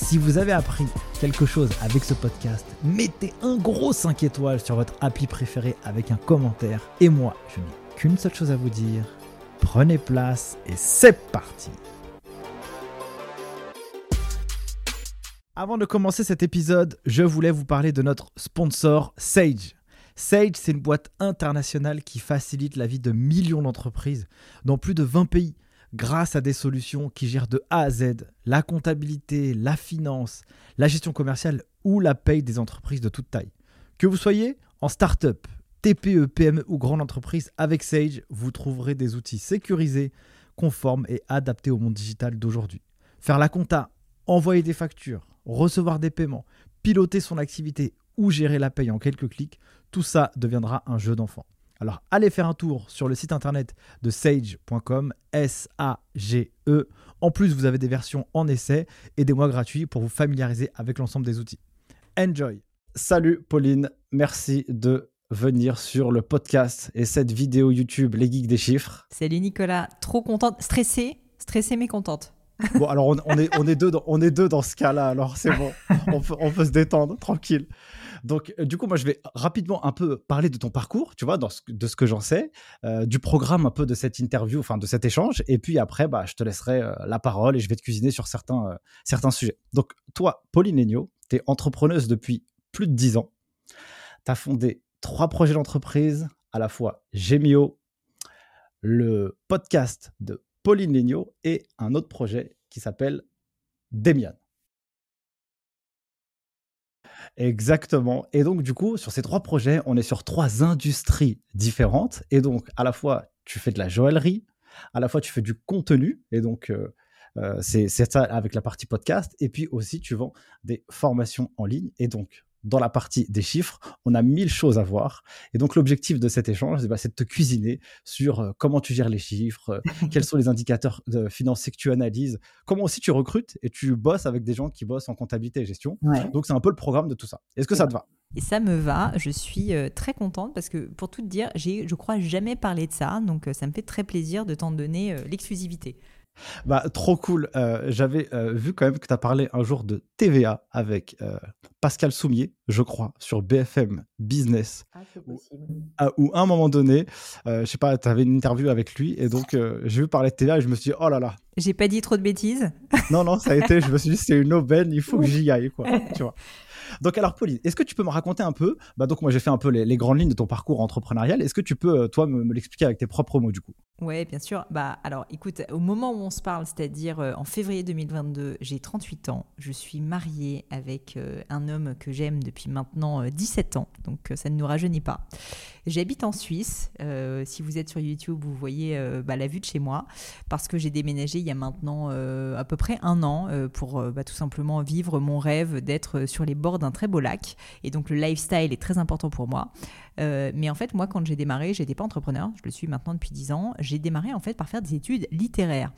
Si vous avez appris quelque chose avec ce podcast, mettez un gros 5 étoiles sur votre appli préféré avec un commentaire. Et moi, je n'ai qu'une seule chose à vous dire. Prenez place et c'est parti Avant de commencer cet épisode, je voulais vous parler de notre sponsor Sage. Sage, c'est une boîte internationale qui facilite la vie de millions d'entreprises dans plus de 20 pays grâce à des solutions qui gèrent de A à Z la comptabilité, la finance, la gestion commerciale ou la paye des entreprises de toute taille. Que vous soyez en start-up, TPE, PME ou grande entreprise, avec Sage, vous trouverez des outils sécurisés, conformes et adaptés au monde digital d'aujourd'hui. Faire la compta, envoyer des factures, recevoir des paiements, piloter son activité ou gérer la paye en quelques clics, tout ça deviendra un jeu d'enfant. Alors allez faire un tour sur le site internet de sage.com, S-A-G-E. En plus, vous avez des versions en essai et des mois gratuits pour vous familiariser avec l'ensemble des outils. Enjoy Salut Pauline, merci de venir sur le podcast et cette vidéo YouTube Les Geeks des Chiffres. Salut Nicolas, trop contente, stressée, stressée mais contente. Bon, alors on, est, on, est, deux dans, on est deux dans ce cas-là, alors c'est bon, on peut, on peut se détendre, tranquille. Donc, euh, du coup, moi, je vais rapidement un peu parler de ton parcours, tu vois, de ce que j'en sais, euh, du programme un peu de cette interview, enfin de cet échange. Et puis après, bah, je te laisserai euh, la parole et je vais te cuisiner sur certains, certains sujets. Donc, toi, Pauline Egno, tu es entrepreneuse depuis plus de 10 ans. Tu as fondé trois projets d'entreprise, à la fois Gemio, le podcast de Pauline Legno et un autre projet qui s'appelle Demian. Exactement. Et donc, du coup, sur ces trois projets, on est sur trois industries différentes. Et donc, à la fois, tu fais de la joaillerie, à la fois, tu fais du contenu. Et donc, euh, euh, c'est ça avec la partie podcast. Et puis aussi, tu vends des formations en ligne. Et donc, dans la partie des chiffres, on a mille choses à voir. Et donc l'objectif de cet échange, bah, c'est de te cuisiner sur euh, comment tu gères les chiffres, euh, quels sont les indicateurs financiers que tu analyses, comment aussi tu recrutes et tu bosses avec des gens qui bossent en comptabilité et gestion. Donc c'est un peu le programme de tout ça. Est-ce que ça te va? et ça me va, je suis euh, très contente parce que pour tout te dire, j'ai, je crois, jamais parlé de ça, donc ça me fait très plaisir de t'en donner l'exclusivité. Bah, trop cool. Euh, j'avais euh, vu quand même que tu as parlé un jour de TVA avec euh, Pascal Soumier, je crois, sur BFM Business. Ah, c'est possible. Où, à un moment donné, je sais pas, tu avais une interview avec lui et donc j'ai vu parler de TVA et je me suis dit, oh là là. J'ai pas dit trop de bêtises. non, non, ça a été, je me suis dit, c'est une aubaine, il faut que j'y aille, quoi. tu vois. Donc, alors, Pauline, est-ce que tu peux me raconter un peu bah, Donc, moi, j'ai fait un peu les, grandes lignes de ton parcours entrepreneurial. Est-ce que tu peux, toi, me, l'expliquer avec tes propres mots, du coup? Oui, bien sûr. Bah, alors, écoute, au moment où on se parle, c'est-à-dire euh, en février 2022, j'ai 38 ans. Je suis mariée avec euh, un homme que j'aime depuis maintenant 17 ans. Donc, ça ne nous rajeunit pas. J'habite en Suisse. si vous êtes sur YouTube, vous voyez bah, la vue de chez moi. Parce que j'ai déménagé il y a maintenant à peu près un an pour bah, tout simplement vivre mon rêve d'être sur les bords d'un très beau lac. Et donc le lifestyle est très important pour moi. Euh, mais en fait, moi, quand j'ai démarré, j'étais pas entrepreneur. Je le suis maintenant depuis 10 ans. J'ai démarré en fait par faire des études littéraires.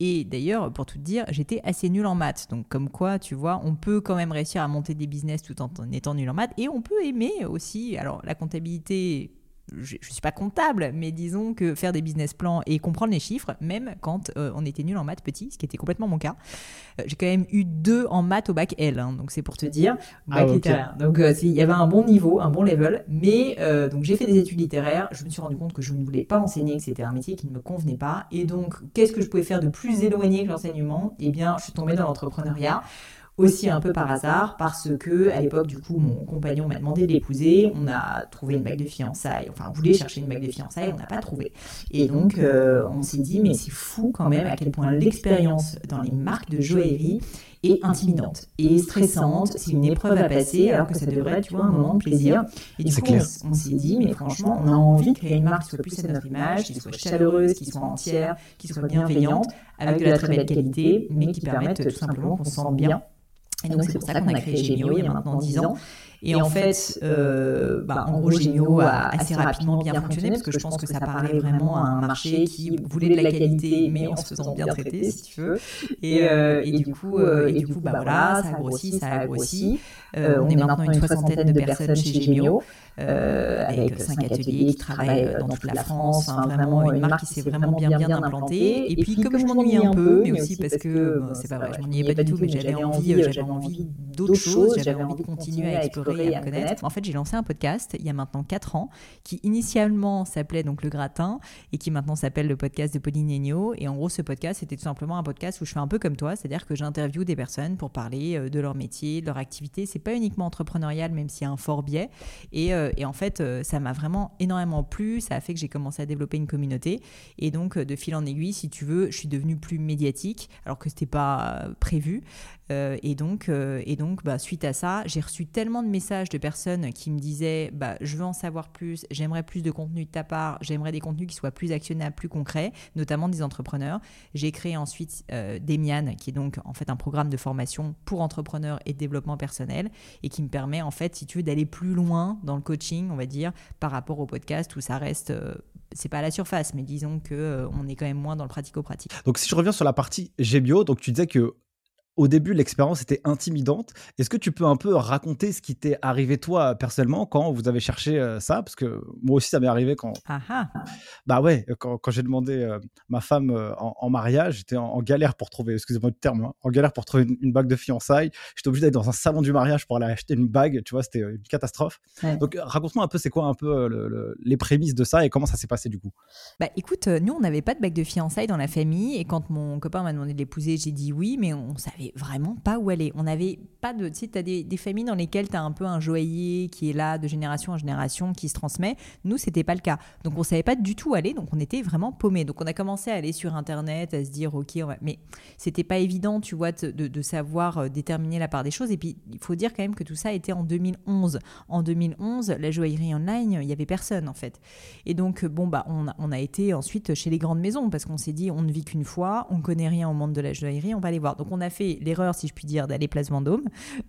Et d'ailleurs, pour tout te dire, j'étais assez nul en maths. Donc comme quoi, tu vois, on peut quand même réussir à monter des business tout en étant nul en maths. Et on peut aimer aussi. Alors la comptabilité je ne suis pas comptable, mais disons que faire des business plans et comprendre les chiffres, même quand euh, on était nul en maths petit, ce qui était complètement mon cas. Euh, j'ai quand même eu deux en maths au bac L, hein, donc c'est pour te dire. Ah, donc euh, il y avait un bon niveau, un bon level, mais donc j'ai fait des études littéraires. Je me suis rendu compte que je ne voulais pas enseigner, que c'était un métier qui ne me convenait pas. Et donc, qu'est-ce que je pouvais faire de plus éloigné que l'enseignement? Eh bien, je suis tombée dans l'entrepreneuriat aussi un peu par hasard parce que à l'époque du coup mon compagnon m'a demandé d'épouser, on a trouvé une bague de fiançailles, enfin on voulait chercher une bague de fiançailles, on n'a pas trouvé. Et donc euh, on s'est dit mais c'est fou quand même à quel point l'expérience dans les marques de joaillerie est intimidante et stressante. C'est une épreuve à passer alors que ça devrait être, tu vois, un moment de plaisir. Et du coup, on, s'est dit, mais franchement, on a envie de créer une marque qui soit plus à notre image, qui soit chaleureuse, qui soit entière, qui soit bienveillante, avec de la très belle qualité, mais qui permette tout simplement qu'on se sente bien. Et donc, c'est pour ça qu'on a créé Gémio il y a maintenant 10 ans. Et, en fait, euh, bah, bah, en gros, Gémio a assez rapidement bien fonctionné parce que je pense que ça parlait vraiment à un marché qui voulait de la qualité, mais en se faisant bien traiter, si tu veux. Et, euh, et du coup, euh, et du coup, bah, bah voilà, ça a grossi, ça a grossi. on est maintenant une soixantaine de personnes chez Gémio. Euh, avec cinq ateliers qui travaillent dans toute la France. Enfin, vraiment une marque qui s'est vraiment bien bien implantée. Et puis comme je m'ennuyais un peu, mais aussi parce que c'est pas vrai, je m'ennuyais pas du tout, mais j'avais envie, j'avais envie d'autres choses, j'avais envie de continuer à explorer et à connaître. En fait, j'ai lancé un podcast il y a maintenant 4 ans qui initialement s'appelait donc Le Gratin et qui maintenant s'appelle le podcast de Pauline Negno. Et en gros, ce podcast, c'était tout simplement un podcast où je fais un peu comme toi, c'est-à-dire que j'interviewe des personnes pour parler de leur métier, de leur activité. C'est pas uniquement entrepreneurial, même s'il y a un fort biais. Et euh, et en fait, euh, ça m'a vraiment énormément plu. Ça a fait que j'ai commencé à développer une communauté. Et donc, euh, de fil en aiguille, si tu veux, je suis devenue plus médiatique, alors que ce n'était pas prévu. Euh, et donc, euh, et donc bah, suite à ça, j'ai reçu tellement de messages de personnes qui me disaient bah, Je veux en savoir plus, j'aimerais plus de contenu de ta part, j'aimerais des contenus qui soient plus actionnables, plus concrets, notamment des entrepreneurs. J'ai créé ensuite euh, Demian, qui est donc en fait un programme de formation pour entrepreneurs et de développement personnel, et qui me permet en fait, si tu veux, d'aller plus loin dans le coaching, on va dire, par rapport au podcast où ça reste c'est pas à la surface, mais disons que on est quand même moins dans le pratico-pratique. Donc si je reviens sur la partie GBio, donc tu disais que au début, l'expérience était intimidante. Est-ce que tu peux un peu raconter ce qui t'est arrivé toi personnellement quand vous avez cherché euh, ça? Parce que moi aussi, ça m'est arrivé quand. Ah ah. Bah ouais, quand, j'ai demandé euh, ma femme euh, en, mariage, j'étais en, galère pour trouver, excusez-moi le terme, hein, en galère pour trouver une, bague de fiançailles. J'étais obligé d'aller dans un salon du mariage pour aller acheter une bague. Tu vois, c'était une catastrophe. Donc raconte-moi un peu, c'est quoi un peu les prémices de ça et comment ça s'est passé du coup? Bah écoute, nous on n'avait pas de bague de fiançailles dans la famille et quand mon copain m'a demandé de l'épouser, j'ai dit oui, mais on savait vraiment pas où aller. On n'avait pas de. Tu sais, tu as des, familles dans lesquelles tu as un peu un joaillier qui est là de génération en génération, qui se transmet. Nous, c'était pas le cas. Donc, on savait pas du tout où aller. Donc, on était vraiment paumés. Donc, on a commencé à aller sur Internet, à se dire, OK, on va... mais c'était pas évident, tu vois, de, savoir euh, déterminer la part des choses. Et puis, il faut dire quand même que tout ça était en 2011. En 2011, la joaillerie online, il y avait personne, en fait. Et donc, bon, bah, on a, on a été ensuite chez les grandes maisons parce qu'on s'est dit, on ne vit qu'une fois, on connaît rien au monde de la joaillerie, on va aller voir. Donc, on a fait l'erreur si je puis dire, d'aller place Vendôme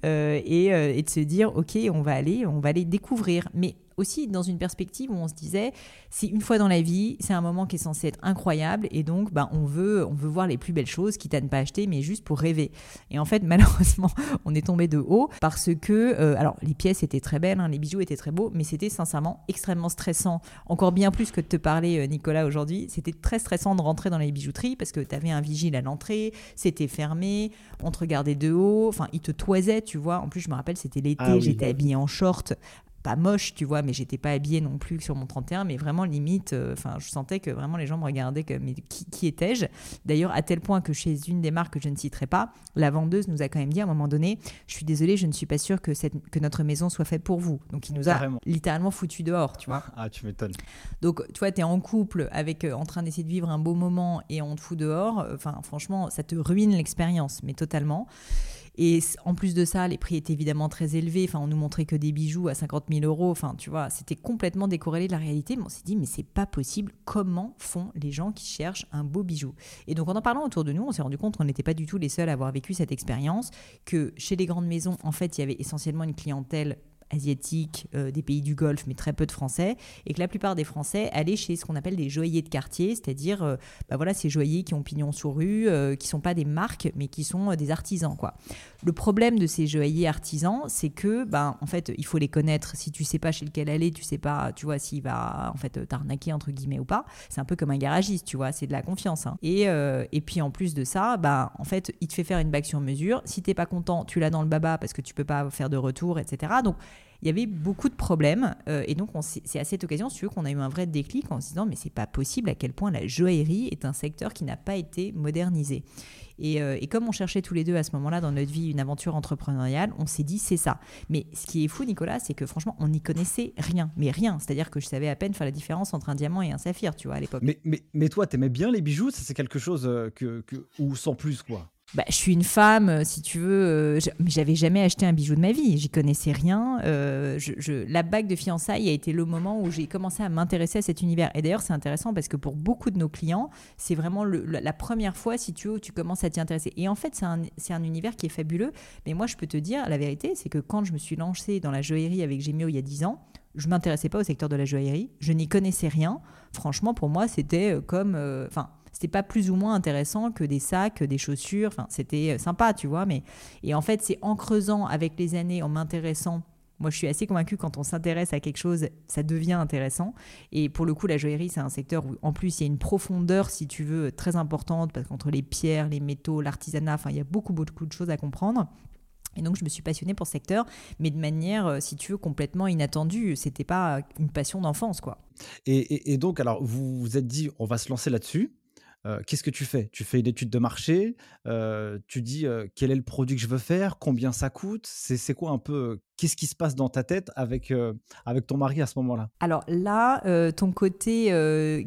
euh, et, euh, et, de se dire, ok, on va aller, on va aller découvrir. Mais aussi dans une perspective où on se disait, c'est une fois dans la vie, c'est un moment qui est censé être incroyable et donc bah, on, veut, on veut voir les plus belles choses, quitte à ne pas acheter, mais juste pour rêver. Et en fait, malheureusement, on est tombé de haut parce que, euh, alors les pièces étaient très belles, hein, les bijoux étaient très beaux, mais c'était sincèrement extrêmement stressant, encore bien plus que de te parler, euh, Nicolas, aujourd'hui. C'était très stressant de rentrer dans les bijouteries parce que tu avais un vigile à l'entrée, c'était fermé, on te regardait de haut, enfin, il te toisait, tu vois. En plus, je me rappelle, c'était l'été, ah j'étais habillée en short pas moche, tu vois, mais j'étais pas habillée non plus sur mon 31, mais vraiment limite, euh, enfin, je sentais que vraiment les gens me regardaient comme, mais qui, étais-je? D'ailleurs, à tel point que chez une des marques que je ne citerai pas, la vendeuse nous a quand même dit à un moment donné, je suis désolée, je ne suis pas sûre que, cette, que notre maison soit faite pour vous. Donc, il nous a littéralement foutu dehors, tu vois. Ah, tu m'étonnes. Donc, tu vois, tu es en couple avec, euh, en train d'essayer de vivre un beau moment et on te fout dehors. Enfin, franchement, ça te ruine l'expérience, mais totalement. Et en plus de ça, les prix étaient évidemment très élevés. Enfin, on nous montrait que des bijoux à 50 000 euros. Enfin, tu vois, c'était complètement décorrélé de la réalité. Mais on s'est dit, mais c'est pas possible. Comment font les gens qui cherchent un beau bijou? Et donc, en en parlant autour de nous, on s'est rendu compte qu'on n'était pas du tout les seuls à avoir vécu cette expérience. Que chez les grandes maisons, en fait, il y avait essentiellement une clientèle asiatiques, euh, des pays du Golfe, mais très peu de Français, et que la plupart des Français allaient chez ce qu'on appelle des joailliers de quartier, c'est-à-dire euh, bah voilà, ces joailliers qui ont pignon sur rue, euh, qui sont pas des marques, mais qui sont des artisans. Quoi. Le problème de ces joailliers artisans, c'est que ben, en fait, il faut les connaître. Si tu sais pas chez lequel aller, tu sais pas, tu vois, s'il va en fait t'arnaquer entre guillemets ou pas. C'est un peu comme un garagiste, tu vois, c'est de la confiance. Hein. Et, et puis en plus de ça, ben, en fait, il te fait faire une bague sur mesure. Si t'es pas content, tu l'as dans le baba parce que tu peux pas faire de retour, etc. Donc il y avait beaucoup de problèmes. Euh, et donc, c'est à cette occasion, si qu'on a eu un vrai déclic en se disant, mais c'est pas possible à quel point la joaillerie est un secteur qui n'a pas été modernisé. Et, euh, et, comme on cherchait tous les deux à ce moment-là dans notre vie une aventure entrepreneuriale, on s'est dit, c'est ça. Mais ce qui est fou, Nicolas, c'est que franchement, on n'y connaissait rien. Mais rien. C'est-à-dire que je savais à peine faire la différence entre un diamant et un saphir, tu vois, à l'époque. Mais, mais, mais toi, t'aimais bien les bijoux? C'est quelque chose euh, que, ou sans plus, quoi bah, je suis une femme, euh, si tu veux, euh, mais j'avais jamais acheté un bijou de ma vie, j'y connaissais rien. Euh, je, la bague de fiançailles a été le moment où j'ai commencé à m'intéresser à cet univers. Et d'ailleurs, c'est intéressant parce que pour beaucoup de nos clients, c'est vraiment la, première fois, si tu veux, où tu commences à t'y intéresser. Et en fait, c'est un, un, univers qui est fabuleux. Mais moi, je peux te dire, la vérité, c'est que quand je me suis lancée dans la joaillerie avec Gemio il y a 10 ans, je m'intéressais pas au secteur de la joaillerie, je n'y connaissais rien. Franchement, pour moi, c'était comme, c'était pas plus ou moins intéressant que des sacs, des chaussures. Enfin, c'était euh, sympa, tu vois. Mais et en fait, c'est en creusant avec les années, en m'intéressant. Moi, je suis assez convaincue quand on s'intéresse à quelque chose, ça devient intéressant. Et pour le coup, la joaillerie, c'est un secteur où, en plus, il y a une profondeur, si tu veux, très importante, parce qu'entre les pierres, les métaux, l'artisanat, enfin, il y a beaucoup, beaucoup de choses à comprendre. Et donc, je me suis passionnée pour ce secteur, mais de manière, euh, si tu veux, complètement inattendue. C'était pas une passion d'enfance, quoi. Et, et, donc, alors, vous vous êtes dit, on va se lancer là-dessus qu'est-ce que tu fais? Tu fais une étude de marché, tu dis quel est le produit que je veux faire, combien ça coûte, c'est quoi un peu, qu'est-ce qui se passe dans ta tête avec, avec ton mari à ce moment-là? Alors là, ton côté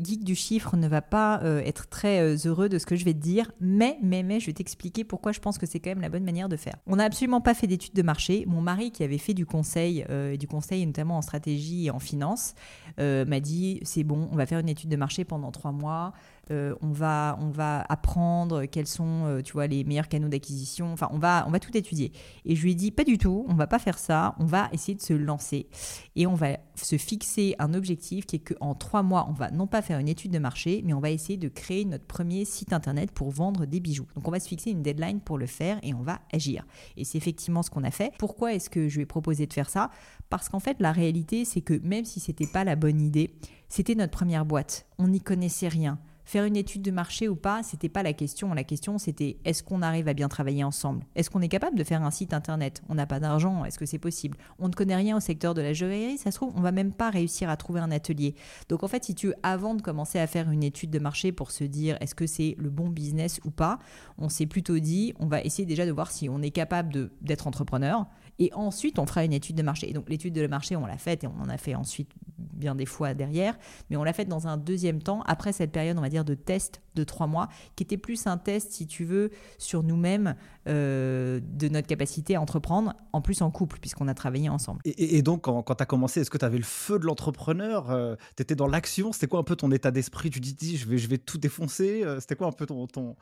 geek du chiffre ne va pas être très heureux de ce que je vais te dire, mais, mais, mais, je vais t'expliquer pourquoi je pense que c'est quand même la bonne manière de faire. On n'a absolument pas fait d'étude de marché. Mon mari, qui avait fait du conseil, du conseil notamment en stratégie et en finance, m'a dit c'est bon, on va faire une étude de marché pendant trois mois. Euh, on, va, on va apprendre quels sont euh, tu vois, les meilleurs canaux d'acquisition. Enfin, on va, on va tout étudier. Et je lui ai dit, pas du tout, on va pas faire ça, on va essayer de se lancer. Et on va se fixer un objectif qui est qu'en trois mois, on va non pas faire une étude de marché, mais on va essayer de créer notre premier site internet pour vendre des bijoux. Donc on va se fixer une deadline pour le faire et on va agir. Et c'est effectivement ce qu'on a fait. Pourquoi est-ce que je lui ai proposé de faire ça? Parce qu'en fait, la réalité, c'est que même si c'était pas la bonne idée, c'était notre première boîte. On n'y connaissait rien. Faire une étude de marché ou pas, c'était pas la question. La question, c'était est-ce qu'on arrive à bien travailler ensemble? Est-ce qu'on est capable de faire un site internet? On n'a pas d'argent, est-ce que c'est possible? On ne connaît rien au secteur de la joaillerie, ça se trouve, on va même pas réussir à trouver un atelier. Donc en fait, si tu avant de commencer à faire une étude de marché pour se dire est-ce que c'est le bon business ou pas, on s'est plutôt dit on va essayer déjà de voir si on est capable d'être entrepreneur et ensuite, on fera une étude de marché. Et donc, l'étude de marché, on l'a faite et on en a fait ensuite bien des fois derrière. Mais on l'a faite dans un deuxième temps, après cette période, on va dire, de test de trois mois, qui était plus un test, si tu veux, sur nous-mêmes, euh, de notre capacité à entreprendre, en plus en couple, puisqu'on a travaillé ensemble. Et, donc, quand, tu as commencé, est-ce que tu avais le feu de l'entrepreneur euh, Tu étais dans l'action? C'était quoi un peu ton état d'esprit? Tu dis, je vais, je vais tout défoncer euh, C'était quoi un peu ton, ton,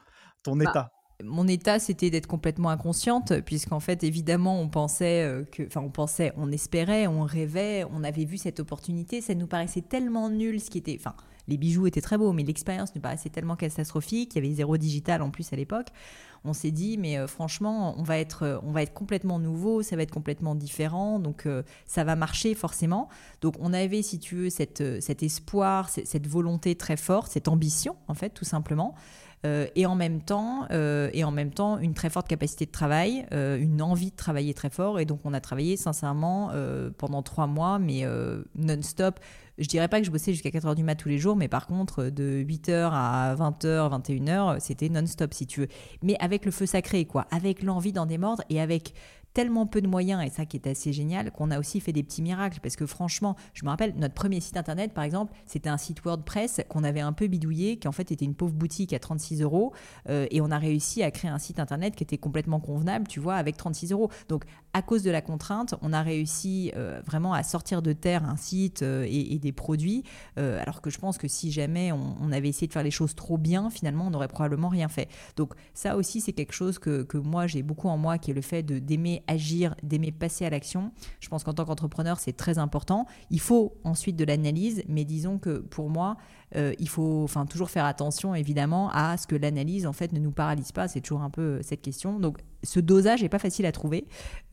ton bah, état? Mon état, c'était d'être complètement inconsciente, puisqu'en fait, évidemment, on pensait euh, enfin, on pensait, on espérait, on rêvait, on avait vu cette opportunité. Ça nous paraissait tellement nul, ce qui était, enfin, les bijoux étaient très beaux, mais l'expérience nous paraissait tellement catastrophique. Il y avait zéro digital en plus à l'époque. On s'est dit, mais euh, franchement, on va être, euh, on va être complètement nouveau, ça va être complètement différent, donc ça va marcher forcément. Donc on avait, si tu veux, cette, cet espoir, cette volonté très forte, cette ambition, en fait, tout simplement. Euh, et en même temps euh, et en même temps une très forte capacité de travail, euh, une envie de travailler très fort et donc on a travaillé sincèrement pendant trois mois mais non-stop. Je dirais pas que je bossais jusqu'à 4 heures du mat tous les jours, mais par contre, de 8h à 20h, 21h, c'était non-stop si tu veux. Mais avec le feu sacré, quoi. Avec l'envie d'en démordre et avec tellement peu de moyens, et ça qui est assez génial, qu'on a aussi fait des petits miracles. Parce que franchement, je me rappelle, notre premier site internet, par exemple, c'était un site WordPress qu'on avait un peu bidouillé, qui en fait était une pauvre boutique à 36 euros. Euh, et on a réussi à créer un site internet qui était complètement convenable, tu vois, avec 36 euros. Donc, à cause de la contrainte, on a réussi euh, vraiment à sortir de terre un site euh, et, des produits. alors que je pense que si jamais on, avait essayé de faire les choses trop bien, finalement, on n'aurait probablement rien fait. Donc, ça aussi, c'est quelque chose que, que moi, j'ai beaucoup en moi, qui est le fait d'aimer agir, d'aimer passer à l'action. Je pense qu'en tant qu'entrepreneur, c'est très important. Il faut ensuite de l'analyse, mais disons que pour moi, euh, il faut enfin, toujours faire attention, évidemment, à ce que l'analyse, en fait, ne nous paralyse pas. C'est toujours un peu euh, cette question. Donc, ce dosage n'est pas facile à trouver,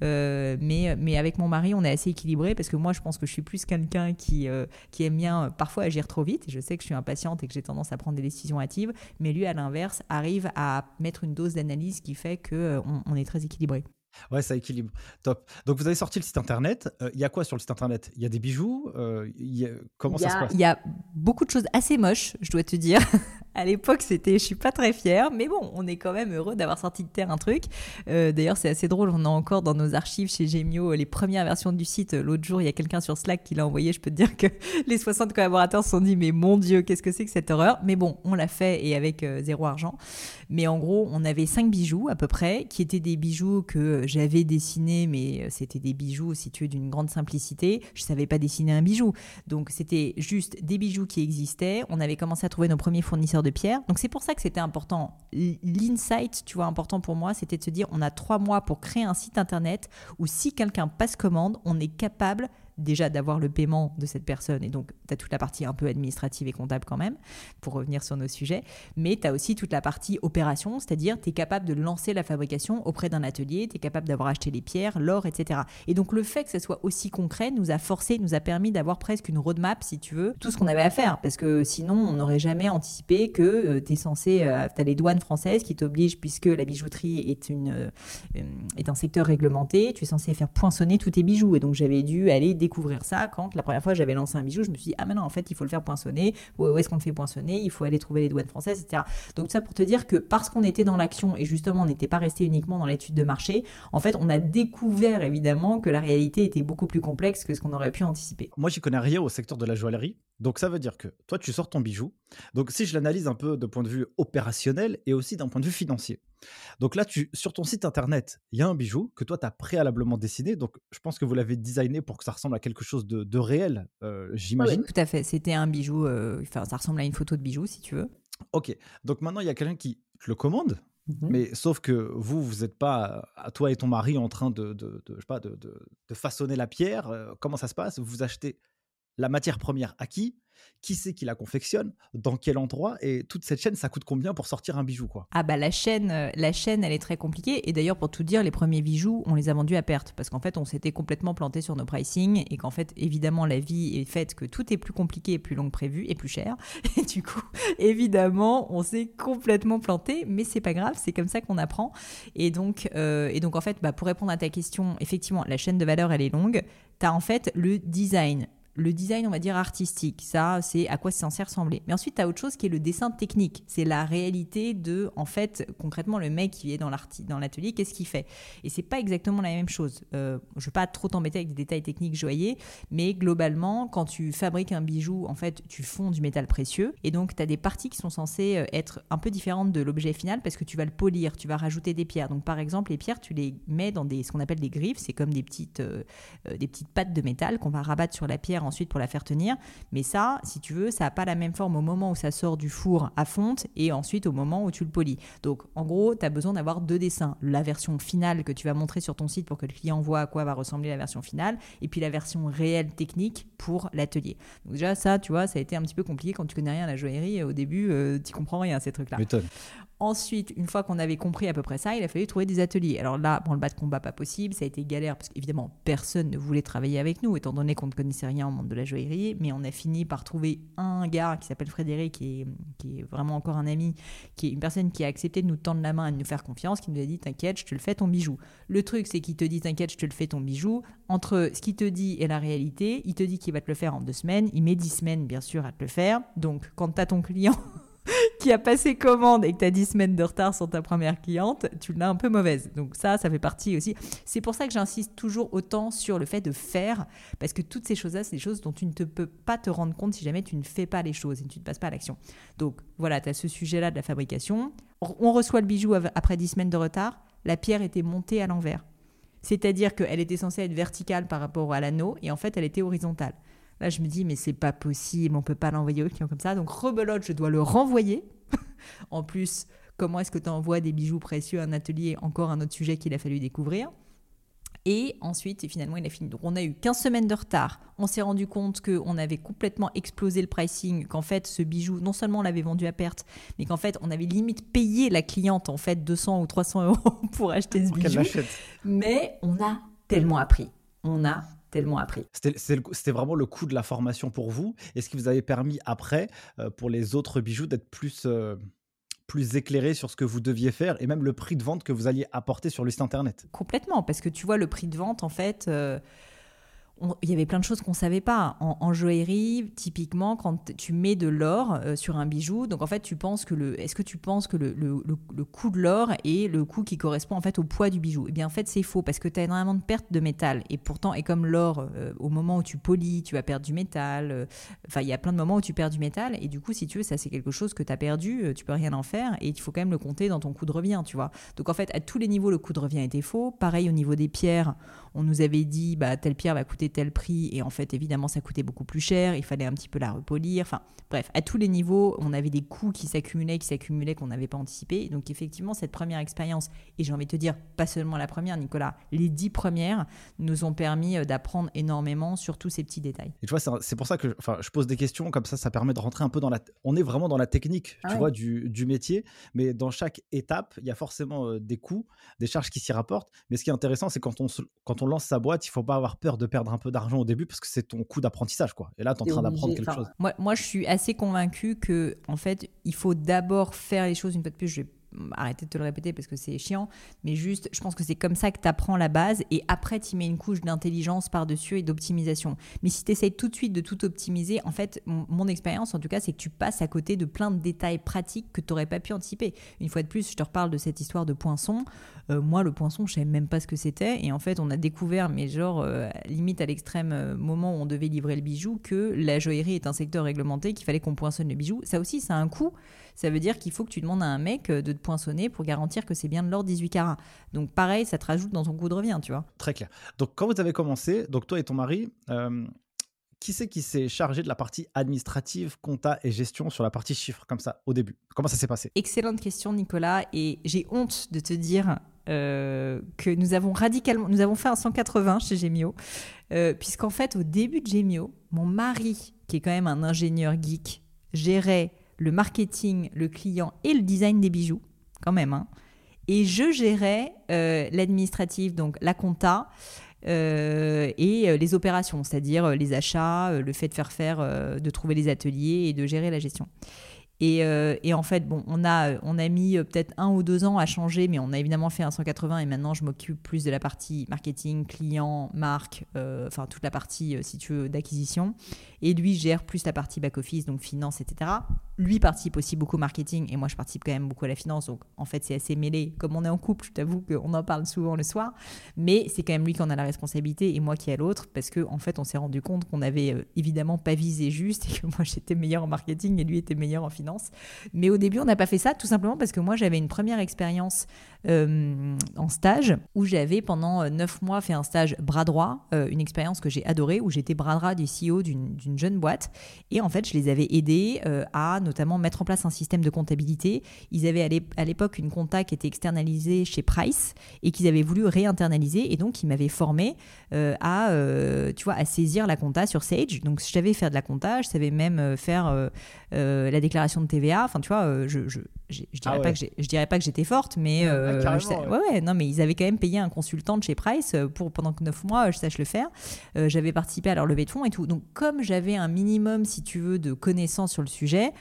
euh, mais, mais avec mon mari, on est assez équilibré parce que moi, je pense que je suis plus quelqu'un qui, qui aime bien parfois agir trop vite. Je sais que je suis impatiente et que j'ai tendance à prendre des décisions hâtives, mais lui, à l'inverse, arrive à mettre une dose d'analyse qui fait qu'on on est très équilibré. Ouais, ça équilibre. Top. Donc, vous avez sorti le site internet. Euh, il y a quoi sur le site internet? Il y a des bijoux? Euh, Comment ça se passe? Il y a beaucoup de choses assez moches, je dois te dire. à l'époque, c'était, je suis pas très fière, mais bon, on est quand même heureux d'avoir sorti de terre un truc. Euh, d'ailleurs, c'est assez drôle. On a encore dans nos archives chez Gemio les premières versions du site. L'autre jour, il y a quelqu'un sur Slack qui l'a envoyé. Je peux te dire que les 60 collaborateurs se sont dit, mais mon Dieu, qu'est-ce que c'est que cette horreur? Mais bon, on l'a fait et avec zéro argent. Mais en gros, on avait cinq bijoux à peu près, qui étaient des bijoux que j'avais dessinés, mais c'était des bijoux, si tu veux, d'une grande simplicité. Je savais pas dessiner un bijou. Donc, c'était juste des bijoux qui existaient. On avait commencé à trouver nos premiers fournisseurs de pierres. Donc c'est pour ça que c'était important. L'insight, tu vois, important pour moi, c'était de se dire on a trois mois pour créer un site internet où si quelqu'un passe commande, on est capable déjà d'avoir le paiement de cette personne. Et donc, tu as toute la partie un peu administrative et comptable quand même, pour revenir sur nos sujets. Mais tu as aussi toute la partie opération, c'est-à-dire tu es capable de lancer la fabrication auprès d'un atelier, tu es capable d'avoir acheté les pierres, l'or, etc. Et donc, le fait que ce soit aussi concret nous a forcé, nous a permis d'avoir presque une roadmap, si tu veux, tout ce qu'on avait à faire. Parce que sinon, on n'aurait jamais anticipé que euh, tu es censé, euh, tu as les douanes françaises qui t'obligent, puisque la bijouterie est, une, euh, est un secteur réglementé, tu es censé faire poinçonner tous tes bijoux. Et donc, j'avais dû aller découvrir ça quand la première fois j'avais lancé un bijou, je me suis dit, ah mais non, en fait, il faut le faire poinçonner. Où est-ce qu'on le fait poinçonner? Il faut aller trouver les douanes françaises, etc. Donc ça pour te dire que parce qu'on était dans l'action et justement on n'était pas resté uniquement dans l'étude de marché, en fait, on a découvert évidemment que la réalité était beaucoup plus complexe que ce qu'on aurait pu anticiper. Moi, j'y connais rien au secteur de la joaillerie. Donc ça veut dire que toi, tu sors ton bijou. Donc si je l'analyse un peu d'un point de vue opérationnel et aussi d'un point de vue financier. Donc là, tu, sur ton site internet, il y a un bijou que toi, tu as préalablement dessiné. Donc je pense que vous l'avez designé pour que ça ressemble à quelque chose de, réel, euh, j'imagine. Oui, tout à fait. C'était un bijou, euh, enfin ça ressemble à une photo de bijou si tu veux. Ok, donc maintenant, il y a quelqu'un qui te le commande. Mmh Mais sauf que vous, vous n'êtes pas, à toi et ton mari, en train de, de, je sais pas, de, façonner la pierre. Euh, comment ça se passe? Vous achetez la matière première à qui qui c'est qui la confectionne, dans quel endroit, et toute cette chaîne, ça coûte combien pour sortir un bijou quoi? Ah bah la chaîne, euh, la chaîne, elle est très compliquée. Et d'ailleurs, pour tout dire, les premiers bijoux, on les a vendus à perte parce qu'en fait, on s'était complètement planté sur nos pricing et qu'en fait, évidemment, la vie est faite que tout est plus compliqué et plus long que prévu et plus cher. Et du coup, évidemment, on s'est complètement planté, mais c'est pas grave, c'est comme ça qu'on apprend. Et donc, euh, et donc en fait, bah, pour répondre à ta question, effectivement, la chaîne de valeur, elle est longue. Tu as en fait le design, le design, on va dire, artistique, ça, c'est à quoi c'est censé ressembler. Mais ensuite, tu as autre chose qui est le dessin technique. C'est la réalité de, en fait, concrètement, le mec qui est dans l'atelier, qu'est-ce qu'il fait? Et c'est pas exactement la même chose. Euh, je veux pas trop t'embêter avec des détails techniques joyeux, mais globalement, quand tu fabriques un bijou, en fait, tu fonds du métal précieux. Et donc, tu as des parties qui sont censées euh, être un peu différentes de l'objet final parce que tu vas le polir, tu vas rajouter des pierres. Donc, par exemple, les pierres, tu les mets dans des, ce qu'on appelle des griffes. C'est comme des petites, euh, des petites pattes de métal qu'on va rabattre sur la pierre ensuite pour la faire tenir. Mais ça, si tu veux, ça n'a pas la même forme au moment où ça sort du four à fonte et ensuite au moment où tu le polis. Donc en gros, tu as besoin d'avoir deux dessins. La version finale que tu vas montrer sur ton site pour que le client voit à quoi va ressembler la version finale et puis la version réelle technique pour l'atelier. Donc déjà ça, tu vois, ça a été un petit peu compliqué quand tu connais rien à la joaillerie. Au début, euh, tu comprends rien à ces trucs-là. Ensuite, une fois qu'on avait compris à peu près ça, il a fallu trouver des ateliers. Alors là, pour le bas de combat, pas possible. Ça a été galère parce qu'évidemment, personne ne voulait travailler avec nous, étant donné qu'on ne connaissait rien au monde de la joaillerie. Mais on a fini par trouver un gars qui s'appelle Frédéric, qui est, qui est vraiment encore un ami, qui est une personne qui a accepté de nous tendre la main et de nous faire confiance, qui nous a dit T'inquiète, je te le fais ton bijou. Le truc, c'est qu'il te dit T'inquiète, je te le fais ton bijou. Entre ce qu'il te dit et la réalité, il te dit qu'il va te le faire en deux semaines. Il met dix semaines, bien sûr, à te le faire. Donc, quand tu as ton client. qui a passé commande et que tu as 10 semaines de retard sur ta première cliente, tu l'as un peu mauvaise. Donc ça, ça fait partie aussi. C'est pour ça que j'insiste toujours autant sur le fait de faire, parce que toutes ces choses-là, c'est des choses dont tu ne te peux pas te rendre compte si jamais tu ne fais pas les choses et tu ne passes pas à l'action. Donc voilà, tu as ce sujet-là de la fabrication. On reçoit le bijou après 10 semaines de retard. La pierre était montée à l'envers. C'est-à-dire qu'elle était censée être verticale par rapport à l'anneau et en fait, elle était horizontale. Là, je me dis, mais c'est pas possible, on peut pas l'envoyer au client comme ça. Donc, rebelote, je dois le renvoyer. en plus, comment est-ce que tu envoies des bijoux précieux à un atelier? Encore un autre sujet qu'il a fallu découvrir. Et ensuite, finalement, il a fini. Donc, on a eu 15 semaines de retard. On s'est rendu compte qu'on avait complètement explosé le pricing, qu'en fait, ce bijou, non seulement on l'avait vendu à perte, mais qu'en fait, on avait limite payé la cliente, en fait, 200 ou 300 euros pour acheter ce bijou. Mais on a tellement appris. On a tellement appris. C'était vraiment le coût de la formation pour vous. Et ce qui vous avait permis après, euh, pour les autres bijoux, d'être plus, euh, plus éclairé sur ce que vous deviez faire et même le prix de vente que vous alliez apporter sur le site internet? Complètement, parce que tu vois, le prix de vente, en fait, euh, il y avait plein de choses qu'on savait pas. En, joaillerie, typiquement, quand tu mets de l'or euh, sur un bijou, donc en fait, tu penses que le, est-ce que tu penses que le, le, le, coût de l'or est le coût qui correspond en fait au poids du bijou? Eh bien, en fait, c'est faux parce que tu as énormément de pertes de métal. Et pourtant, et comme l'or, euh, au moment où tu polis, tu vas perdre du métal. Euh, enfin, il y a plein de moments où tu perds du métal. Et du coup, si tu veux, ça c'est quelque chose que tu as perdu, tu peux rien en faire. Et il faut quand même le compter dans ton coût de revient, tu vois. Donc en fait, à tous les niveaux, le coût de revient était faux. Pareil au niveau des pierres on nous avait dit bah telle pierre va coûter tel prix et en fait évidemment ça coûtait beaucoup plus cher, il fallait un petit peu la repolir, enfin bref, à tous les niveaux, on avait des coûts qui s'accumulaient, qui s'accumulaient qu'on n'avait pas anticipé. Donc effectivement cette première expérience et j'ai envie de te dire pas seulement la première Nicolas, les dix premières nous ont permis euh, d'apprendre énormément sur tous ces petits détails. Et tu vois c'est pour ça que enfin je pose des questions comme ça ça permet de rentrer un peu dans la on est vraiment dans la technique, tu vois du, du, métier, mais dans chaque étape, il y a forcément euh, des coûts, des charges qui s'y rapportent, mais ce qui est intéressant c'est quand on quand on lance sa boîte, il faut pas avoir peur de perdre un peu d'argent au début parce que c'est ton coût d'apprentissage, quoi. Et là, tu es en train d'apprendre quelque chose. Moi, moi, je suis assez convaincu que, en fait, il faut d'abord faire les choses une fois de plus. Je vais arrêter de te le répéter parce que c'est chiant, mais juste, je pense que c'est comme ça que tu apprends la base et après, tu mets une couche d'intelligence par-dessus et d'optimisation. Mais si tu essayes tout de suite de tout optimiser, en fait, mon, expérience, en tout cas, c'est que tu passes à côté de plein de détails pratiques que tu n'aurais pas pu anticiper. Une fois de plus, je te reparle de cette histoire de poinçon. Euh, moi, le poinçon, je savais même pas ce que c'était. Et en fait, on a découvert, mais genre, euh, limite à l'extrême euh, moment où on devait livrer le bijou, que la joaillerie est un secteur réglementé, qu'il fallait qu'on poinçonne le bijou. Ça aussi, ça a un coût ça veut dire qu'il faut que tu demandes à un mec euh, de te poinçonner pour garantir que c'est bien de l'or 18 carats. Donc pareil, ça te rajoute dans ton coût de revient, tu vois. Très clair. Donc quand vous avez commencé, donc toi et ton mari, euh, qui c'est qui s'est chargé de la partie administrative, compta et gestion sur la partie chiffres comme ça au début? Comment ça s'est passé? Excellente question Nicolas et j'ai honte de te dire euh, que nous avons radicalement, nous avons fait un 180 chez Gemio, puisqu'en fait au début de Gemio, mon mari, qui est quand même un ingénieur geek, gérait le marketing, le client et le design des bijoux, quand même. Hein. Et je gérais euh, l'administratif, donc la compta euh, et euh, les opérations, c'est-à-dire les achats, le fait de faire faire, de trouver les ateliers et de gérer la gestion. Euh, et, en fait, bon, on a, on a mis euh, peut-être un ou deux ans à changer, mais on a évidemment fait un 180 et maintenant je m'occupe plus de la partie marketing, client, marque, euh, enfin toute la partie, si tu veux, d'acquisition. Et lui gère plus la partie back-office, donc finance, etc. Lui participe aussi beaucoup au marketing et moi je participe quand même beaucoup à la finance. Donc en fait, c'est assez mêlé. Comme on est en couple, je t'avoue qu'on en parle souvent le soir, mais c'est quand même lui qui en a la responsabilité et moi qui ai l'autre parce qu'en en fait, on s'est rendu compte qu'on avait évidemment pas visé juste et que moi j'étais meilleur en marketing et lui était meilleur en finance mais au début, on n'a pas fait ça tout simplement parce que moi, j'avais une première expérience euh, en stage où j'avais pendant euh, neuf mois fait un stage bras droit, euh, une expérience que j'ai adorée où j'étais bras droit du CEO d'une jeune boîte. Et en fait, je les avais aidés à notamment mettre en place un système de comptabilité. Ils avaient à l'époque une compta qui était externalisée chez Price et qu'ils avaient voulu réinternaliser. Et donc, ils m'avaient formé à, tu vois, à saisir la compta sur Sage. Donc, je savais faire de la compta, je savais même faire la déclaration de TVA. Enfin, tu vois, je, je, dirais, ah pas que je dirais pas que j'étais forte, mais euh, ouais. ouais. non, mais ils avaient quand même payé un consultant de chez Price euh, pour pendant que 9 mois, je sache le faire. Euh, j'avais participé à leur levée de fonds et tout. Donc, comme j'avais un minimum, si tu veux, de connaissances sur le sujet,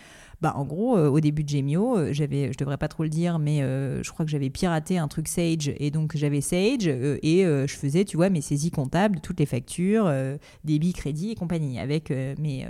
bah, en gros, au début de Gemio, j'avais, je devrais pas trop le dire, mais je crois que j'avais piraté un truc Sage et donc j'avais Sage et je faisais, tu vois, mes saisies comptables de toutes les factures, débit, crédit et compagnie avec mes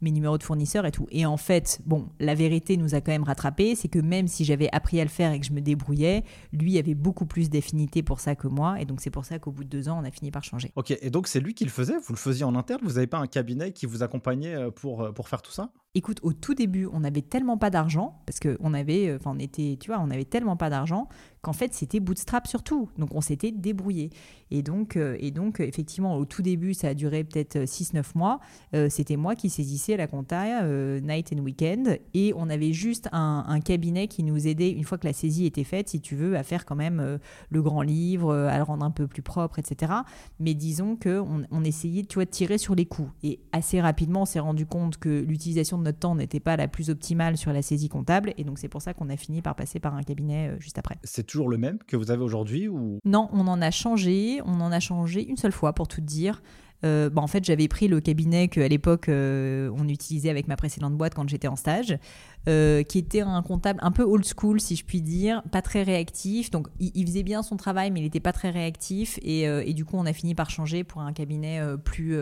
mes numéros de fournisseurs et tout. Et en fait, bon, la vérité nous a quand même rattrapé, c'est que même si j'avais appris à le faire et que je me débrouillais, lui avait beaucoup plus d'affinité pour ça que moi. Et donc c'est pour ça qu'au bout de deux ans, on a fini par changer. Ok, et donc c'est lui qui le faisait? Vous le faisiez en interne? Vous n'avez pas un cabinet qui vous accompagnait euh, euh, pour faire tout ça? Écoute, au tout début, on n'avait tellement pas d'argent, parce qu'on avait, euh, enfin, on était, tu vois, on avait tellement pas d'argent qu'en fait, c'était bootstrap surtout. Donc, on s'était débrouillé. Et donc, euh, et donc, effectivement, au tout début, ça a duré peut-être 6-9 mois. Euh, c'était moi qui saisissais la compta night and weekend. Et on avait juste un, cabinet qui nous aidait, une fois que la saisie était faite, si tu veux, à faire quand même le grand livre, à le rendre un peu plus propre, etc. Mais disons qu'on on essayait, tu vois, de tirer sur les coûts. Et assez rapidement, on s'est rendu compte que l'utilisation de notre temps n'était pas la plus optimale sur la saisie comptable. Et donc, c'est pour ça qu'on a fini par passer par un cabinet euh, juste après. C'est toujours le même que vous avez aujourd'hui ou? Non, on en a changé. On en a changé une seule fois, pour tout dire. Bah, en fait, j'avais pris le cabinet qu'à l'époque, on utilisait avec ma précédente boîte quand j'étais en stage. Euh, qui était un comptable un peu old school, si je puis dire, pas très réactif. Donc, il, faisait bien son travail, mais il n'était pas très réactif. Et, euh, du coup, on a fini par changer pour un cabinet euh, plus,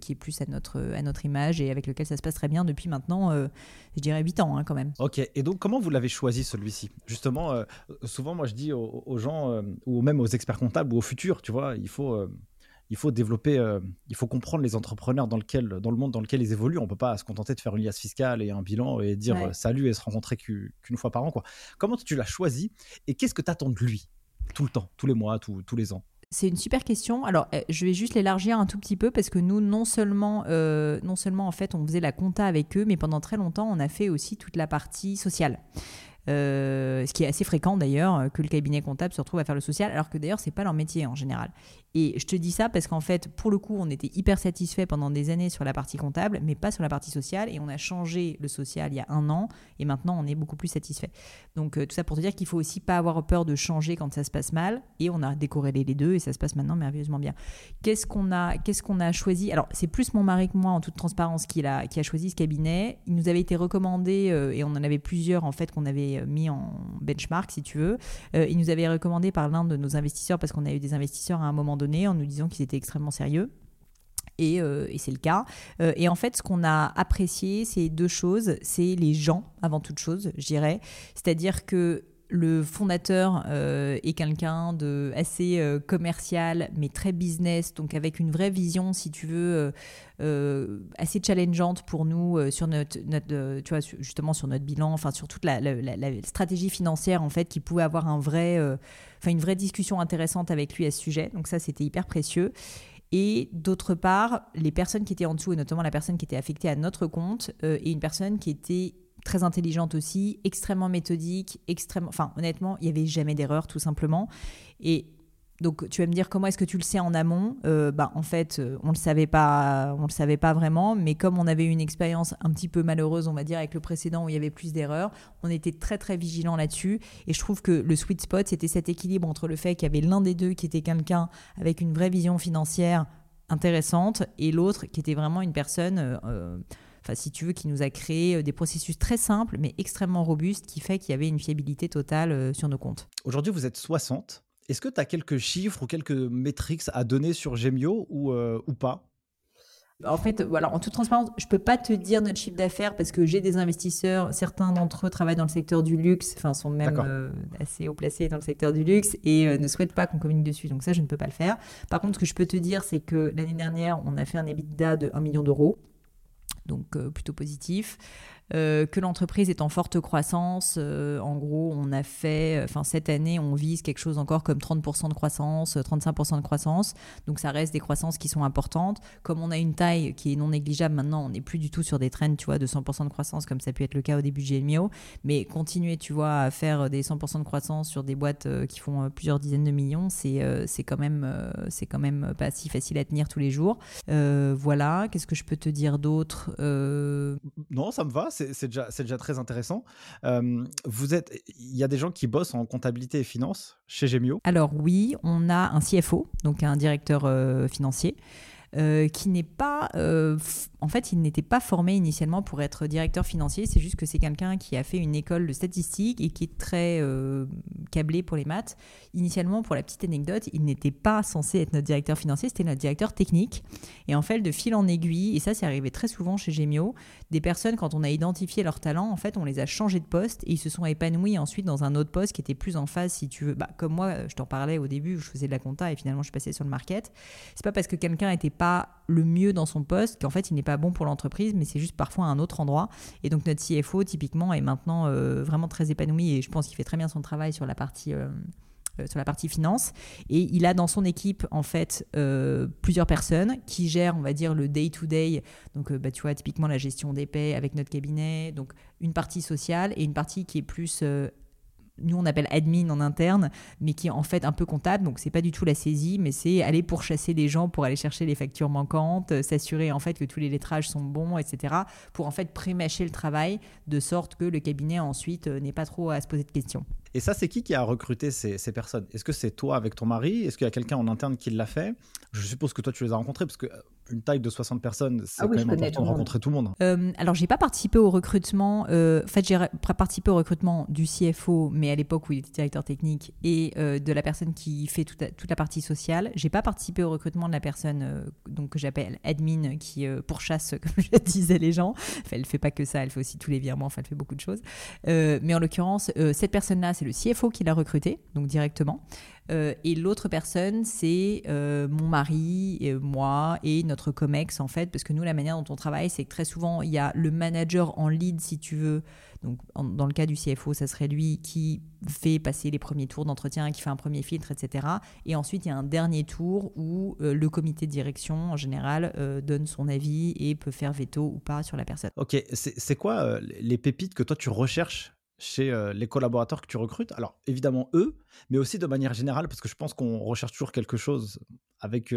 qui est plus à notre, à notre image et avec lequel ça se passe très bien depuis maintenant, je dirais 8 ans hein, quand même. Ok, et donc comment vous l'avez choisi celui-ci? Justement, souvent, moi je dis aux, aux gens, ou même aux experts comptables ou aux futurs, tu vois, il faut il faut développer, euh, il faut comprendre les entrepreneurs dans, lequel, dans le monde dans lequel ils évoluent. On ne peut pas se contenter de faire une liasse fiscale et un bilan et dire euh, salut et se rencontrer qu'une fois par an. Quoi. Comment tu l'as choisi et qu'est-ce que tu attends de lui tout le temps, tous les mois, tous les ans? C'est une super question. Alors, eh, je vais juste l'élargir un tout petit peu parce que nous, non seulement, euh, non seulement en fait, on faisait la compta avec eux, mais pendant très longtemps, on a fait aussi toute la partie sociale. Ce qui est assez fréquent d'ailleurs, que le cabinet comptable se retrouve à faire le social, alors que d'ailleurs, c'est pas leur métier en général. Et je te dis ça parce qu'en fait, pour le coup, on était hyper satisfait pendant des années sur la partie comptable, mais pas sur la partie sociale. Et on a changé le social il y a un an, et maintenant on est beaucoup plus satisfait. Donc euh, tout ça pour te dire qu'il faut aussi pas avoir peur de changer quand ça se passe mal. Et on a décorrélé les deux, et ça se passe maintenant merveilleusement bien. Qu'est-ce qu'on a, qu'est-ce a choisi? Alors c'est plus mon mari que moi, en toute transparence, qui a, qui a choisi ce cabinet. Il nous avait été recommandé, euh, et on en avait plusieurs en fait qu'on avait euh, mis en benchmark, si tu veux. il nous avait recommandé par l'un de nos investisseurs parce qu'on a eu des investisseurs à un moment donné en nous disant qu'ils étaient extrêmement sérieux. Et, euh, et c'est le cas. Euh, et en fait, ce qu'on a apprécié, c'est deux choses. C'est les gens, avant toute chose, je dirais. C'est-à-dire que le fondateur euh, est quelqu'un de assez commercial, mais très business, donc avec une vraie vision, si tu veux, assez challengeante pour nous sur notre, tu vois, justement sur notre bilan, enfin sur toute la, la, stratégie financière en fait, qui pouvait avoir un vrai enfin une vraie discussion intéressante avec lui à ce sujet. Donc ça, c'était hyper précieux. Et d'autre part, les personnes qui étaient en dessous, et notamment la personne qui était affectée à notre compte, euh, et une personne qui était très intelligente aussi, extrêmement méthodique, extrêmement... Enfin, honnêtement, il n'y avait jamais d'erreur, tout simplement. Et donc tu vas me dire comment est-ce que tu le sais en amont? Euh, bah, En fait, euh, on le savait pas, on le savait pas vraiment, mais comme on avait eu une expérience un petit peu malheureuse, on va dire, avec le précédent où il y avait plus d'erreurs, on était très très vigilant là-dessus. Et je trouve que le sweet spot, c'était cet équilibre entre le fait qu'il y avait l'un des deux qui était quelqu'un avec une vraie vision financière intéressante et l'autre qui était vraiment une personne... Euh, enfin si tu veux, qui nous a créé des processus très simples mais extrêmement robustes qui fait qu'il y avait une fiabilité totale sur nos comptes. Aujourd'hui, vous êtes 60. Est-ce que tu as quelques chiffres ou quelques métriques à donner sur Gemio ou, euh, ou pas? En fait, voilà, en toute transparence, je peux pas te dire notre chiffre d'affaires parce que j'ai des investisseurs, certains d'entre eux travaillent dans le secteur du luxe, enfin sont même euh, assez haut placés dans le secteur du luxe et euh, ne souhaitent pas qu'on communique dessus. Donc ça, je ne peux pas le faire. Par contre, ce que je peux te dire, c'est que l'année dernière, on a fait un EBITDA de 1 million d'euros, donc plutôt positif. Euh, que l'entreprise est en forte croissance. Euh, en gros, on a fait, enfin cette année, on vise quelque chose encore comme 30% de croissance, 35% de croissance. Donc ça reste des croissances qui sont importantes. Comme on a une taille qui est non négligeable maintenant, on n'est plus du tout sur des trends, tu vois, de 100% de croissance comme ça a pu être le cas au début de GMIO. Mais continuer, tu vois, à faire des 100% de croissance sur des boîtes euh, qui font plusieurs dizaines de millions, c'est c'est quand même c'est quand même pas si facile à tenir tous les jours. voilà. Qu'est-ce que je peux te dire d'autre? Non, ça me va c'est déjà, très intéressant. vous êtes, il y a des gens qui bossent en comptabilité et finance chez Gemio? Alors oui, on a un CFO, donc un directeur financier. Euh, qui n'est pas, euh, en fait, il n'était pas formé initialement pour être directeur financier. C'est juste que c'est quelqu'un qui a fait une école de statistique et qui est très euh, câblé pour les maths. Initialement, pour la petite anecdote, il n'était pas censé être notre directeur financier, c'était notre directeur technique. Et en fait, de fil en aiguille, et ça, c'est arrivé très souvent chez Gemio, des personnes, quand on a identifié leur talent, en fait, on les a changés de poste et ils se sont épanouis ensuite dans un autre poste qui était plus en phase, si tu veux. Bah, comme moi, je t'en parlais au début, je faisais de la compta et finalement, je suis passée sur le market. C'est pas parce que quelqu'un n'était pas le mieux dans son poste, qu'en fait il n'est pas bon pour l'entreprise, mais c'est juste parfois un autre endroit. Et donc notre CFO typiquement est maintenant euh, vraiment très épanoui et je pense qu'il fait très bien son travail sur la partie euh, euh, sur la partie finance. Et il a dans son équipe, en fait, plusieurs personnes qui gèrent, on va dire, le day-to-day. Donc, bah, tu vois, typiquement la gestion des paies avec notre cabinet. Donc, une partie sociale et une partie qui est plus nous on appelle admin en interne, mais qui est en fait un peu comptable. Donc c'est pas du tout la saisie, mais c'est aller pourchasser des gens pour aller chercher les factures manquantes, euh, s'assurer en fait que tous les lettrages sont bons, etc. Pour en fait prémâcher le travail de sorte que le cabinet ensuite euh, n'ait pas trop à se poser de questions. Et ça, c'est qui qui a recruté ces, ces personnes? Est-ce que c'est toi avec ton mari? Est-ce qu'il y a quelqu'un en interne qui l'a fait? Je suppose que toi, tu les as rencontrés parce que une taille de 60 personnes, c'est ah quand même important de rencontrer tout le monde. Euh, alors, j'ai pas participé au recrutement. Euh, en fait, j'ai participé au recrutement du CFO, mais à l'époque où il était directeur technique, et euh, de la personne qui fait toute, toute la partie sociale. J'ai pas participé au recrutement de la personne euh, donc que j'appelle admin, qui pourchasse, comme je disais les gens. Enfin, elle fait pas que ça, elle fait aussi tous les virements. Enfin, elle fait beaucoup de choses. mais en l'occurrence, cette personne-là, c'est le CFO qui l'a recruté, donc directement. Euh, et l'autre personne, c'est euh, mon mari, et moi et notre COMEX, en fait, parce que nous, la manière dont on travaille, c'est que très souvent, il y a le manager en lead, si tu veux. Donc, dans le cas du CFO, ça serait lui qui fait passer les premiers tours d'entretien, qui fait un premier filtre, etc. Et ensuite, il y a un dernier tour où euh, le comité de direction, en général, donne son avis et peut faire veto ou pas sur la personne. Ok, c'est quoi les pépites que toi tu recherches chez les collaborateurs que tu recrutes Alors, évidemment, eux, mais aussi de manière générale, parce que je pense qu'on recherche toujours quelque chose avec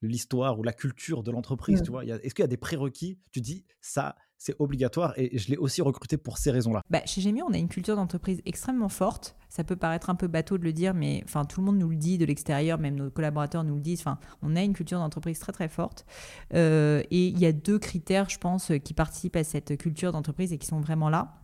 l'histoire ou la culture de l'entreprise. Mmh. Tu vois, est-ce qu'il y a des prérequis? Tu dis, ça, c'est obligatoire et je l'ai aussi recruté pour ces raisons-là. Bah, chez Gémio, on a une culture d'entreprise extrêmement forte. Ça peut paraître un peu bateau de le dire, mais enfin, tout le monde nous le dit de l'extérieur, même nos collaborateurs nous le disent. Enfin, on a une culture d'entreprise très très forte. et il y a deux critères, je pense, qui participent à cette culture d'entreprise et qui sont vraiment là.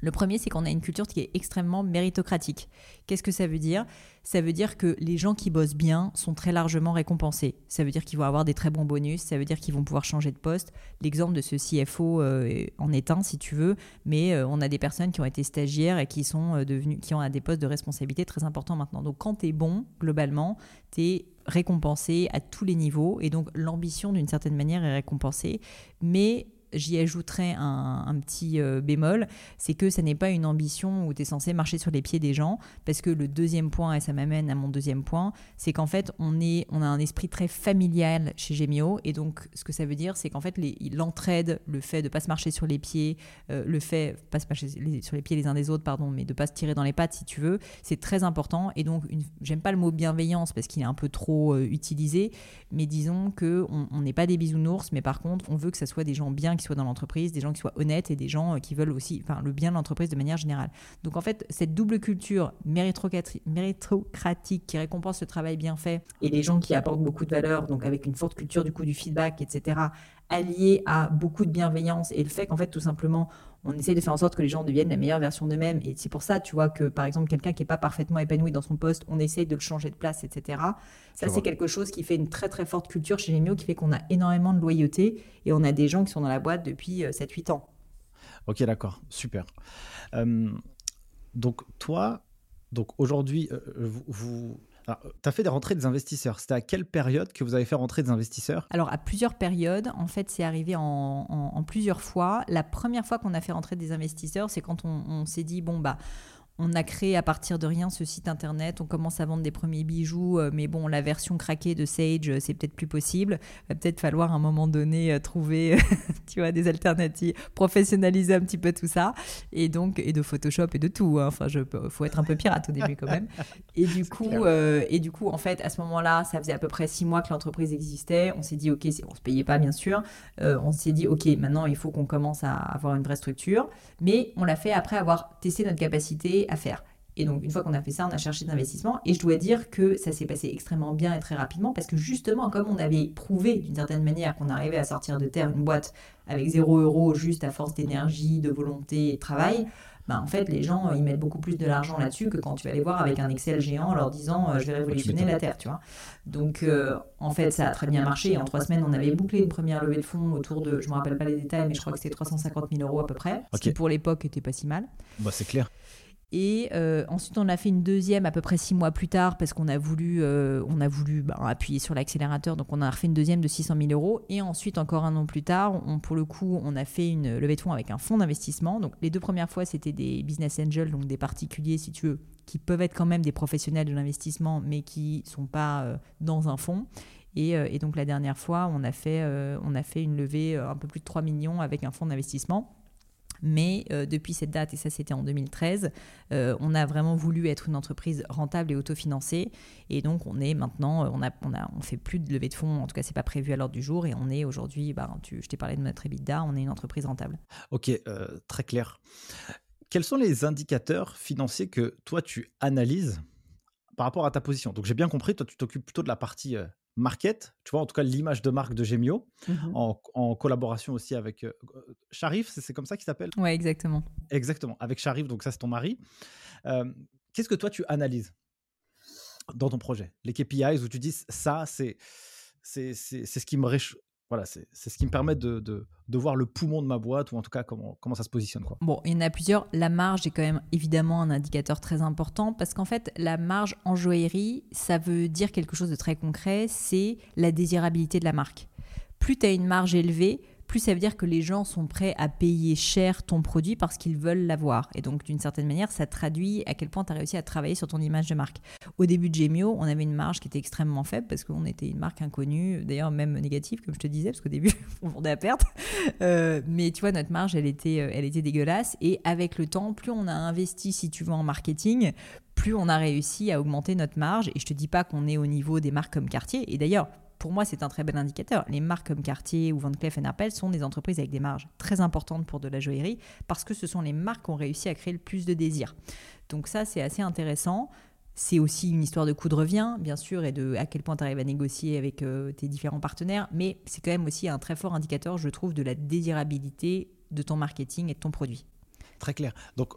Le premier, c'est qu'on a une culture qui est extrêmement méritocratique. Qu'est-ce que ça veut dire? Ça veut dire que les gens qui bossent bien sont très largement récompensés. Ça veut dire qu'ils vont avoir des très bons bonus, ça veut dire qu'ils vont pouvoir changer de poste. L'exemple de ce CFO euh, en est un, si tu veux, mais euh, on a des personnes qui ont été stagiaires et qui sont euh, qui ont des postes de responsabilité très importants maintenant. Donc quand tu es bon, globalement, tu es récompensé à tous les niveaux et donc l'ambition d'une certaine manière est récompensée. Mais j'y ajouterais un, petit euh, bémol, c'est que ça n'est pas une ambition où tu es censé marcher sur les pieds des gens, parce que le deuxième point, et ça m'amène à mon deuxième point, c'est qu'en fait, on, est, on a un esprit très familial chez Gemio, et donc ce que ça veut dire, c'est qu'en fait, l'entraide, le fait de pas se marcher sur les pieds, euh, le fait, pas se marcher sur les pieds les uns des autres, pardon, mais de pas se tirer dans les pattes, si tu veux, c'est très important, et donc, j'aime pas le mot bienveillance, parce qu'il est un peu trop euh, utilisé, mais disons que on n'est pas des bisounours, mais par contre, on veut que ça soit des gens bien qui soient dans l'entreprise, des gens qui soient honnêtes et des gens euh, qui veulent aussi enfin, le bien de l'entreprise de manière générale. Donc en fait, cette double culture méritocratique qui récompense le travail bien fait et les gens qui apportent beaucoup de valeur, donc avec une forte culture du coup du feedback, etc., allié à beaucoup de bienveillance et le fait qu'en fait tout simplement on essaie de faire en sorte que les gens deviennent la meilleure version d'eux-mêmes. Et c'est pour ça, tu vois, que par exemple, quelqu'un qui n'est pas parfaitement épanoui dans son poste, on essaie de le changer de place, etc. Ça, c'est quelque chose qui fait une très très forte culture chez Gemio, qui fait qu'on a énormément de loyauté et on a des gens qui sont dans la boîte depuis 7-8 euh, ans. Ok, d'accord, super. donc toi, donc aujourd'hui, euh, vous tu as fait des rentrées des investisseurs. C'était à quelle période que vous avez fait rentrer des investisseurs? Alors, à plusieurs périodes. En fait, c'est arrivé en, plusieurs fois. La première fois qu'on a fait rentrer des investisseurs, c'est quand on, on s'est dit, bon, bah, on a créé à partir de rien ce site internet, on commence à vendre des premiers bijoux, euh, mais bon, la version craquée de Sage, euh, c'est peut-être plus possible. Va peut-être falloir à un moment donné euh, trouver, tu vois, des alternatives, professionnaliser un petit peu tout ça, et donc et de Photoshop et de tout. Hein. Enfin, je faut être un peu pirate au début quand même. Et du coup, et du coup, en fait, à ce moment-là, ça faisait à peu près six mois que l'entreprise existait. On s'est dit, ok, on se payait pas bien sûr. on s'est dit, ok, maintenant il faut qu'on commence à avoir une vraie structure, mais on l'a fait après avoir testé notre capacité à faire. Et donc, une fois qu'on a fait ça, on a cherché d'investissement. Et je dois dire que ça s'est passé extrêmement bien et très rapidement parce que justement, comme on avait prouvé d'une certaine manière qu'on arrivait à sortir de terre une boîte avec 0 euros juste à force d'énergie, de volonté et de travail, ben en fait, les gens, ils mettent beaucoup plus de l'argent là-dessus que quand tu vas les voir avec un Excel géant en leur disant euh, je vais révolutionner la Terre, tu vois. Donc, euh, en fait, ça a très bien marché. En trois semaines, on avait bouclé une première levée de fonds autour de, je me rappelle pas les détails, mais je crois que c'était 350 000 euros à peu près, ce qui pour l'époque était pas si mal. Bah, c'est clair. Et euh, ensuite, on a fait une deuxième à peu près six mois plus tard parce qu'on a voulu, euh, on a voulu bah, appuyer sur l'accélérateur. Donc, on a refait une deuxième de 600 000 euros. Et ensuite, encore un an plus tard, pour le coup, on a fait une levée de fonds avec un fonds d'investissement. Donc, les deux premières fois, c'était des business angels, donc des particuliers, si tu veux, qui peuvent être quand même des professionnels de l'investissement, mais qui ne sont pas euh, dans un fonds. Et, et, donc, la dernière fois, on a fait, on a fait une levée un peu plus de 3 millions avec un fonds d'investissement. Mais euh, depuis cette date, et ça c'était en 2013, euh, on a vraiment voulu être une entreprise rentable et autofinancée. Et donc on est maintenant, euh, on a, on a, on fait plus de levée de fonds, en tout cas c'est pas prévu à l'ordre du jour. Et on est aujourd'hui, bah, je t'ai parlé de notre EBITDA, on est une entreprise rentable. Ok, très clair. quels sont les indicateurs financiers que toi tu analyses par rapport à ta position? Donc j'ai bien compris, toi tu t'occupes plutôt de la partie market, tu vois, en tout cas l'image de marque de Gemio, mmh en, collaboration aussi avec Sharif, c'est comme ça qu'il s'appelle? Ouais, exactement. Exactement, avec Sharif, donc ça c'est ton mari. Qu'est-ce que toi tu analyses dans ton projet? Les KPIs où tu dis ça, c'est ce qui me voilà, c'est ce qui me permet de, de, voir le poumon de ma boîte ou en tout cas comment, comment ça se positionne. Quoi. Bon, il y en a plusieurs. La marge est quand même évidemment un indicateur très important parce qu'en fait, la marge en joaillerie, ça veut dire quelque chose de très concret, c'est la désirabilité de la marque. Plus tu as une marge élevée, plus ça veut dire que les gens sont prêts à payer cher ton produit parce qu'ils veulent l'avoir. Et donc, d'une certaine manière, ça traduit à quel point tu as réussi à travailler sur ton image de marque. Au début de Gemio, on avait une marge qui était extrêmement faible parce qu'on était une marque inconnue, d'ailleurs même négative, comme je te disais, parce qu'au début, on vendait à perte. Euh, mais tu vois, notre marge, elle était, euh, elle était dégueulasse. Et avec le temps, plus on a investi, si tu veux, en marketing, plus on a réussi à augmenter notre marge. Et je te dis pas qu'on est au niveau des marques comme Cartier. Et d'ailleurs, pour moi, c'est un très bel indicateur. Les marques comme Cartier ou Van Cleef Arpels sont des entreprises avec des marges très importantes pour de la joaillerie parce que ce sont les marques qui ont réussi à créer le plus de désir. Donc ça, c'est assez intéressant. C'est aussi une histoire de coût de revient, bien sûr, et de à quel point tu arrives à négocier avec euh, tes différents partenaires, mais c'est quand même aussi un très fort indicateur, je trouve, de la désirabilité de ton marketing et de ton produit. Très clair. Donc,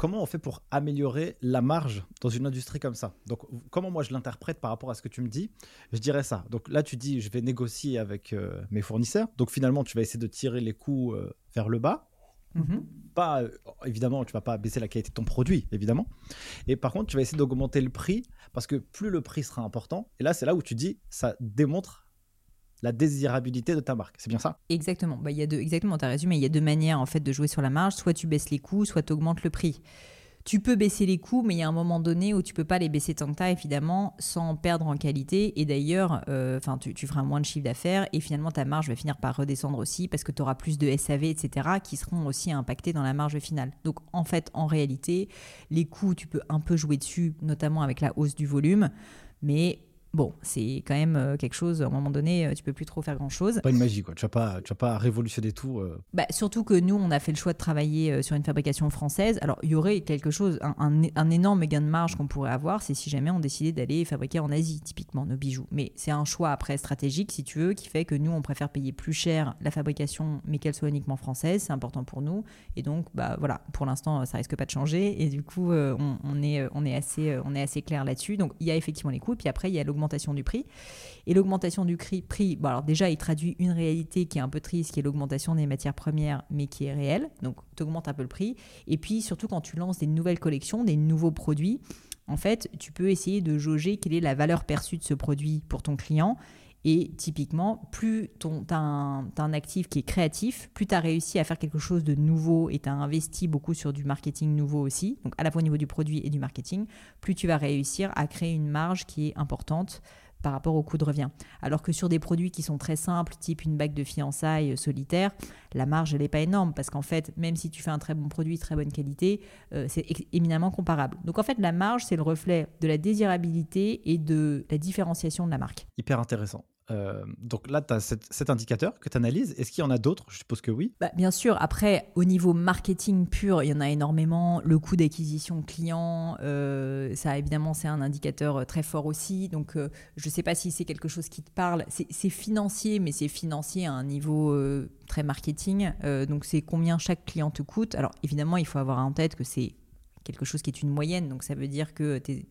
comment on fait pour améliorer la marge dans une industrie comme ça? Donc, comment moi je l'interprète par rapport à ce que tu me dis? Je dirais ça. Donc là, tu dis, je vais négocier avec euh, mes fournisseurs. Donc finalement, tu vas essayer de tirer les coûts euh, vers le bas. Mm-hmm. Pas, euh, évidemment, tu vas pas baisser la qualité de ton produit, évidemment. Et par contre, tu vas essayer d'augmenter le prix parce que plus le prix sera important, et là, c'est là où tu dis, ça démontre la désirabilité de ta marque. C'est bien ça? Exactement. Bah, y a deux, exactement, tu as résumé. Il y a deux manières en fait de jouer sur la marge. Soit tu baisses les coûts, soit tu augmentes le prix. Tu peux baisser les coûts, mais il y a un moment donné où tu peux pas les baisser tant que ça, évidemment, sans perdre en qualité. Et d'ailleurs, euh, enfin, tu, feras moins de chiffre d'affaires et finalement ta marge va finir par redescendre aussi parce que tu auras plus de SAV, etc., qui seront aussi impactés dans la marge finale. Donc en fait, en réalité, les coûts, tu peux un peu jouer dessus, notamment avec la hausse du volume, mais bon, c'est quand même euh, quelque chose, à un moment donné, euh, tu peux plus trop faire grand-chose. Pas une magie, quoi. Tu vas pas, tu vas pas révolutionner tout. Euh. Bah, surtout que nous, on a fait le choix de travailler sur une fabrication française. Alors, il y aurait quelque chose, un, énorme gain de marge qu'on pourrait avoir, c'est si jamais on décidait d'aller fabriquer en Asie, typiquement, nos bijoux. Mais c'est un choix après stratégique, si tu veux, qui fait que nous, on préfère payer plus cher la fabrication, mais qu'elle soit uniquement française. C'est important pour nous. Et donc, bah voilà, pour l'instant, ça risque pas de changer. Et du coup, on, est, on, est assez, on est assez clair là-dessus. Donc, il y a effectivement les coûts. Puis après, il y a l'augmentation du prix. Et l'augmentation du prix, bon alors déjà, il traduit une réalité qui est un peu triste, qui est l'augmentation des matières premières, mais qui est réelle. Donc, tu augmentes un peu le prix. Et puis, surtout quand tu lances des nouvelles collections, des nouveaux produits, en fait, tu peux essayer de jauger quelle est la valeur perçue de ce produit pour ton client. Et typiquement, plus tu as, un actif qui est créatif, plus tu as réussi à faire quelque chose de nouveau et tu as investi beaucoup sur du marketing nouveau aussi, donc à la fois au niveau du produit et du marketing, plus tu vas réussir à créer une marge qui est importante par rapport au coût de revient. Alors que sur des produits qui sont très simples, type une bague de fiançailles solitaire, la marge, elle n'est pas énorme parce qu'en fait, même si tu fais un très bon produit, très bonne qualité, euh, c'est éminemment comparable. Donc en fait, la marge, c'est le reflet de la désirabilité et de la différenciation de la marque. Hyper intéressant. Euh, donc là, tu as cet, indicateur que tu analyses. Est-ce qu'il y en a d'autres? Je suppose que oui. Bah, bien sûr. Après, au niveau marketing pur, il y en a énormément. Le coût d'acquisition client, euh, ça évidemment, c'est un indicateur euh, très fort aussi. Donc, je ne sais pas si c'est quelque chose qui te parle. C'est financier, mais c'est financier à un niveau très marketing. donc, c'est combien chaque client te coûte? Alors, évidemment, il faut avoir en tête que c'est quelque chose qui est une moyenne. Donc ça veut dire que tes,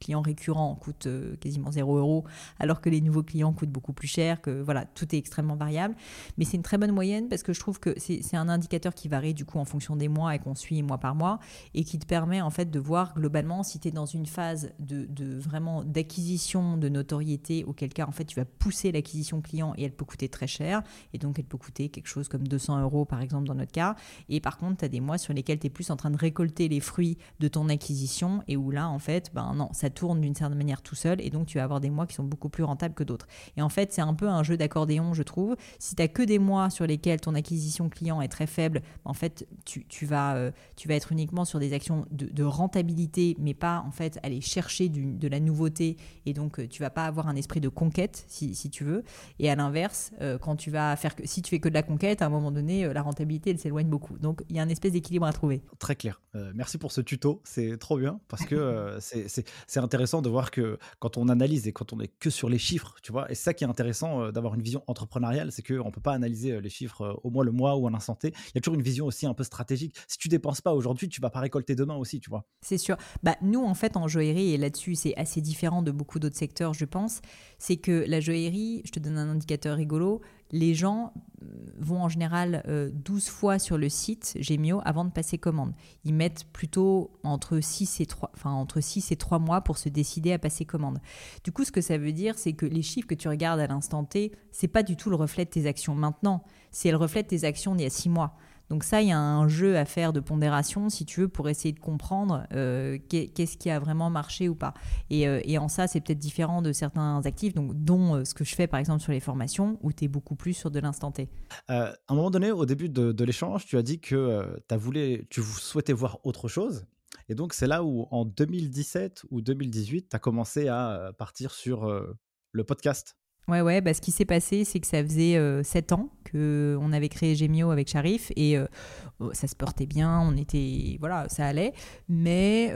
clients récurrents coûtent euh, quasiment 0 euros, alors que les nouveaux clients coûtent beaucoup plus cher, que voilà, tout est extrêmement variable. Mais c'est une très bonne moyenne parce que je trouve que c'est un indicateur qui varie du coup en fonction des mois et qu'on suit mois par mois et qui te permet en fait de voir globalement si tu es dans une phase de, vraiment d'acquisition de notoriété, auquel cas en fait tu vas pousser l'acquisition client et elle peut coûter très cher et donc elle peut coûter quelque chose comme 200 euros par exemple dans notre cas. Et par contre, tu des mois sur lesquels tu plus en train de récolter les fruits de ton acquisition et où là, en fait, ben non, ça tourne d'une certaine manière tout seul et donc tu vas avoir des mois qui sont beaucoup plus rentables que d'autres. Et en fait, c'est un peu un jeu d'accordéon, je trouve. Si tu n'as que des mois sur lesquels ton acquisition client est très faible, en fait, tu, vas, euh, tu vas être uniquement sur des actions de, rentabilité, mais pas en fait aller chercher de la nouveauté et donc euh, tu vas pas avoir un esprit de conquête si, si tu veux. Et à l'inverse, euh, quand tu vas faire que si tu fais que de la conquête, à un moment donné, la rentabilité elle s'éloigne beaucoup. Donc il y a un espèce d'équilibre à trouver. Très clair. merci pour ce tuto, c'est trop bien parce que c'est intéressant de voir que quand on analyse et quand on est que sur les chiffres, tu vois, et c'est ça qui est intéressant d'avoir une vision entrepreneuriale, c'est qu'on peut pas analyser les chiffres au mois le mois ou à l'instant T. Il y a toujours une vision aussi un peu stratégique. Si tu dépenses pas aujourd'hui, tu vas pas récolter demain aussi, tu vois. C'est sûr. Bah, nous, en fait, en joaillerie, et là-dessus, c'est assez différent de beaucoup d'autres secteurs, je pense, c'est que la joaillerie, je te donne un indicateur rigolo, les gens euh, vont en général 12 euh, fois sur le site Gemio avant de passer commande. Ils mettent plutôt entre 6 et 3, enfin, entre 6 et 3 mois pour se décider à passer commande. Du coup, ce que ça veut dire, c'est que les chiffres que tu regardes à l'instant T, c'est pas du tout le reflet de tes actions maintenant, c'est le reflet de tes actions d'il y a 6 mois. Donc ça, il y a un jeu à faire de pondération, si tu veux, pour essayer de comprendre euh, qu'est-ce qui a vraiment marché ou pas. Euh, et, en ça, c'est peut-être différent de certains actifs, donc, dont euh, ce que je fais par exemple sur les formations, où tu es beaucoup plus sur de l'instant T. à un moment donné, au début de, l'échange, tu as dit que as voulu, tu souhaitais voir autre chose. Et donc, c'est là où, en 2017 ou 2018, tu as commencé à partir sur le podcast. Ouais, ouais, bah, ce qui s'est passé, c'est que ça faisait 7 ans qu'on avait créé Gemio avec Sharif et oh, ça se portait bien, on était. Voilà, ça allait. Mais,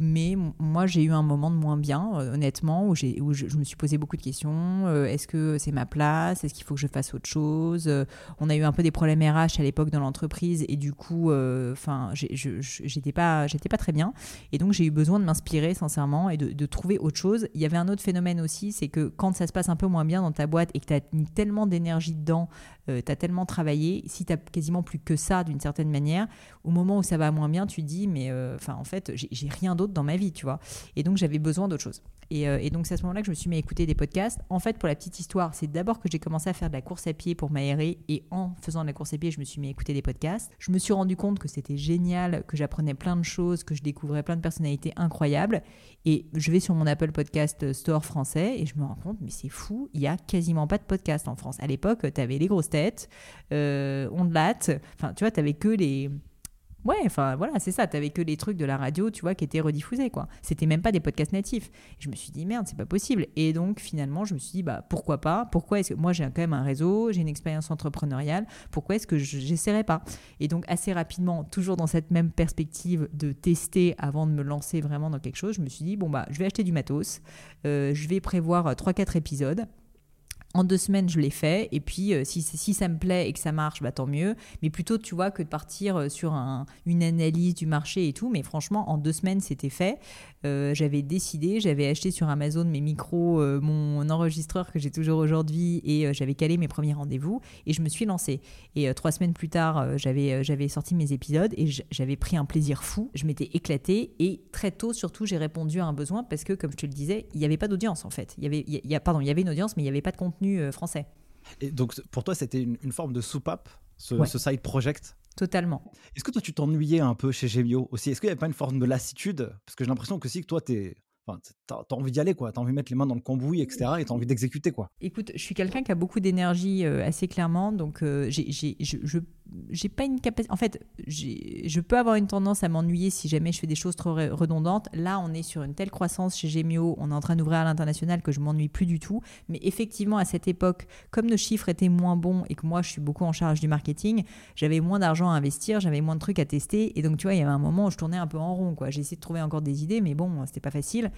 mais moi, j'ai eu un moment de moins bien, honnêtement, où, où je, me suis posé beaucoup de questions. Est-ce que c'est ma place Est-ce qu'il faut que je fasse autre chose On a eu un peu des problèmes RH à l'époque dans l'entreprise et du coup, enfin, j'étais pas, pas très bien. Et donc, j'ai eu besoin de m'inspirer, sincèrement, et de, de trouver autre chose. Il y avait un autre phénomène aussi, c'est que quand ça se passe un peu moins bien dans ta boîte et que tu as mis tellement d'énergie dedans, euh, tu as tellement travaillé, si tu as quasiment plus que ça d'une certaine manière, au moment où ça va moins bien, tu dis, mais euh, en fait, j'ai rien d'autre dans ma vie, tu vois. Et donc j'avais besoin d'autre chose. Euh, et, donc c'est à ce moment-là que je me suis mis à écouter des podcasts. En fait, pour la petite histoire, c'est d'abord que j'ai commencé à faire de la course à pied pour m'aérer. Et en faisant de la course à pied, je me suis mis à écouter des podcasts. Je me suis rendu compte que c'était génial, que j'apprenais plein de choses, que je découvrais plein de personnalités incroyables. Et je vais sur mon Apple Podcast Store français et je me rends compte, mais c'est fou, il y a quasiment pas de podcast en France. À l'époque, tu avais les grosses têtes, euh, Ondelat, enfin tu vois, tu avais que les Ouais, enfin voilà, c'est ça. T'avais que les trucs de la radio, tu vois, qui étaient rediffusés, quoi. C'était même pas des podcasts natifs. je me suis dit merde, c'est pas possible. Et donc finalement, je me suis dit bah pourquoi pas? Pourquoi est-ce que moi j'ai quand même un réseau, j'ai une expérience entrepreneuriale. Pourquoi est-ce que j'essaierais pas? Et donc assez rapidement, toujours dans cette même perspective de tester avant de me lancer vraiment dans quelque chose, je me suis dit bon bah je vais acheter du matos, euh, je vais prévoir 3-4 épisodes en deux semaines, je l'ai fait. Et puis, euh, si, ça me plaît et que ça marche, bah, tant mieux. Mais plutôt, tu vois, que de partir euh, sur un, une analyse du marché et tout. Mais franchement, en deux semaines, c'était fait. Euh, j'avais décidé, j'avais acheté sur Amazon mes micros, mon enregistreur que j'ai toujours aujourd'hui. Et j'avais calé mes premiers rendez-vous. Et je me suis lancée. Et trois semaines plus tard, j'avais, j'avais sorti mes épisodes. Et j'avais pris un plaisir fou. Je m'étais éclatée. Et très tôt, surtout, j'ai répondu à un besoin. Parce que, comme je te le disais, il n'y avait pas d'audience, en fait. Il y avait, il y a, pardon, il y avait une audience, mais il n'y avait pas de contenu euh, français. Et donc, pour toi, c'était une, forme de soupape, ce, ce side project? Totalement. Est-ce que toi, tu t'ennuyais un peu chez Gemio aussi? Est-ce qu'il n'y avait pas une forme de lassitude? Parce que j'ai l'impression que si que toi, tu es Enfin, t'as as envie d'y aller, quoi. T'as envie de mettre les mains dans le cambouis, etc. Et t'as envie d'exécuter, quoi. Écoute, je suis quelqu'un qui a beaucoup d'énergie euh, assez clairement, donc euh, j'ai, je, j'ai pas une capacité. En fait, je peux avoir une tendance à m'ennuyer si jamais je fais des choses trop redondantes. Là, on est sur une telle croissance chez Gemio, on est en train d'ouvrir à l'international que je m'ennuie plus du tout. Mais effectivement, à cette époque, comme nos chiffres étaient moins bons et que moi, je suis beaucoup en charge du marketing, j'avais moins d'argent à investir, j'avais moins de trucs à tester. Et donc, tu vois, il y avait un moment où je tournais un peu en rond. J'ai essayé de trouver encore des idées, mais bon, c'était pas facile.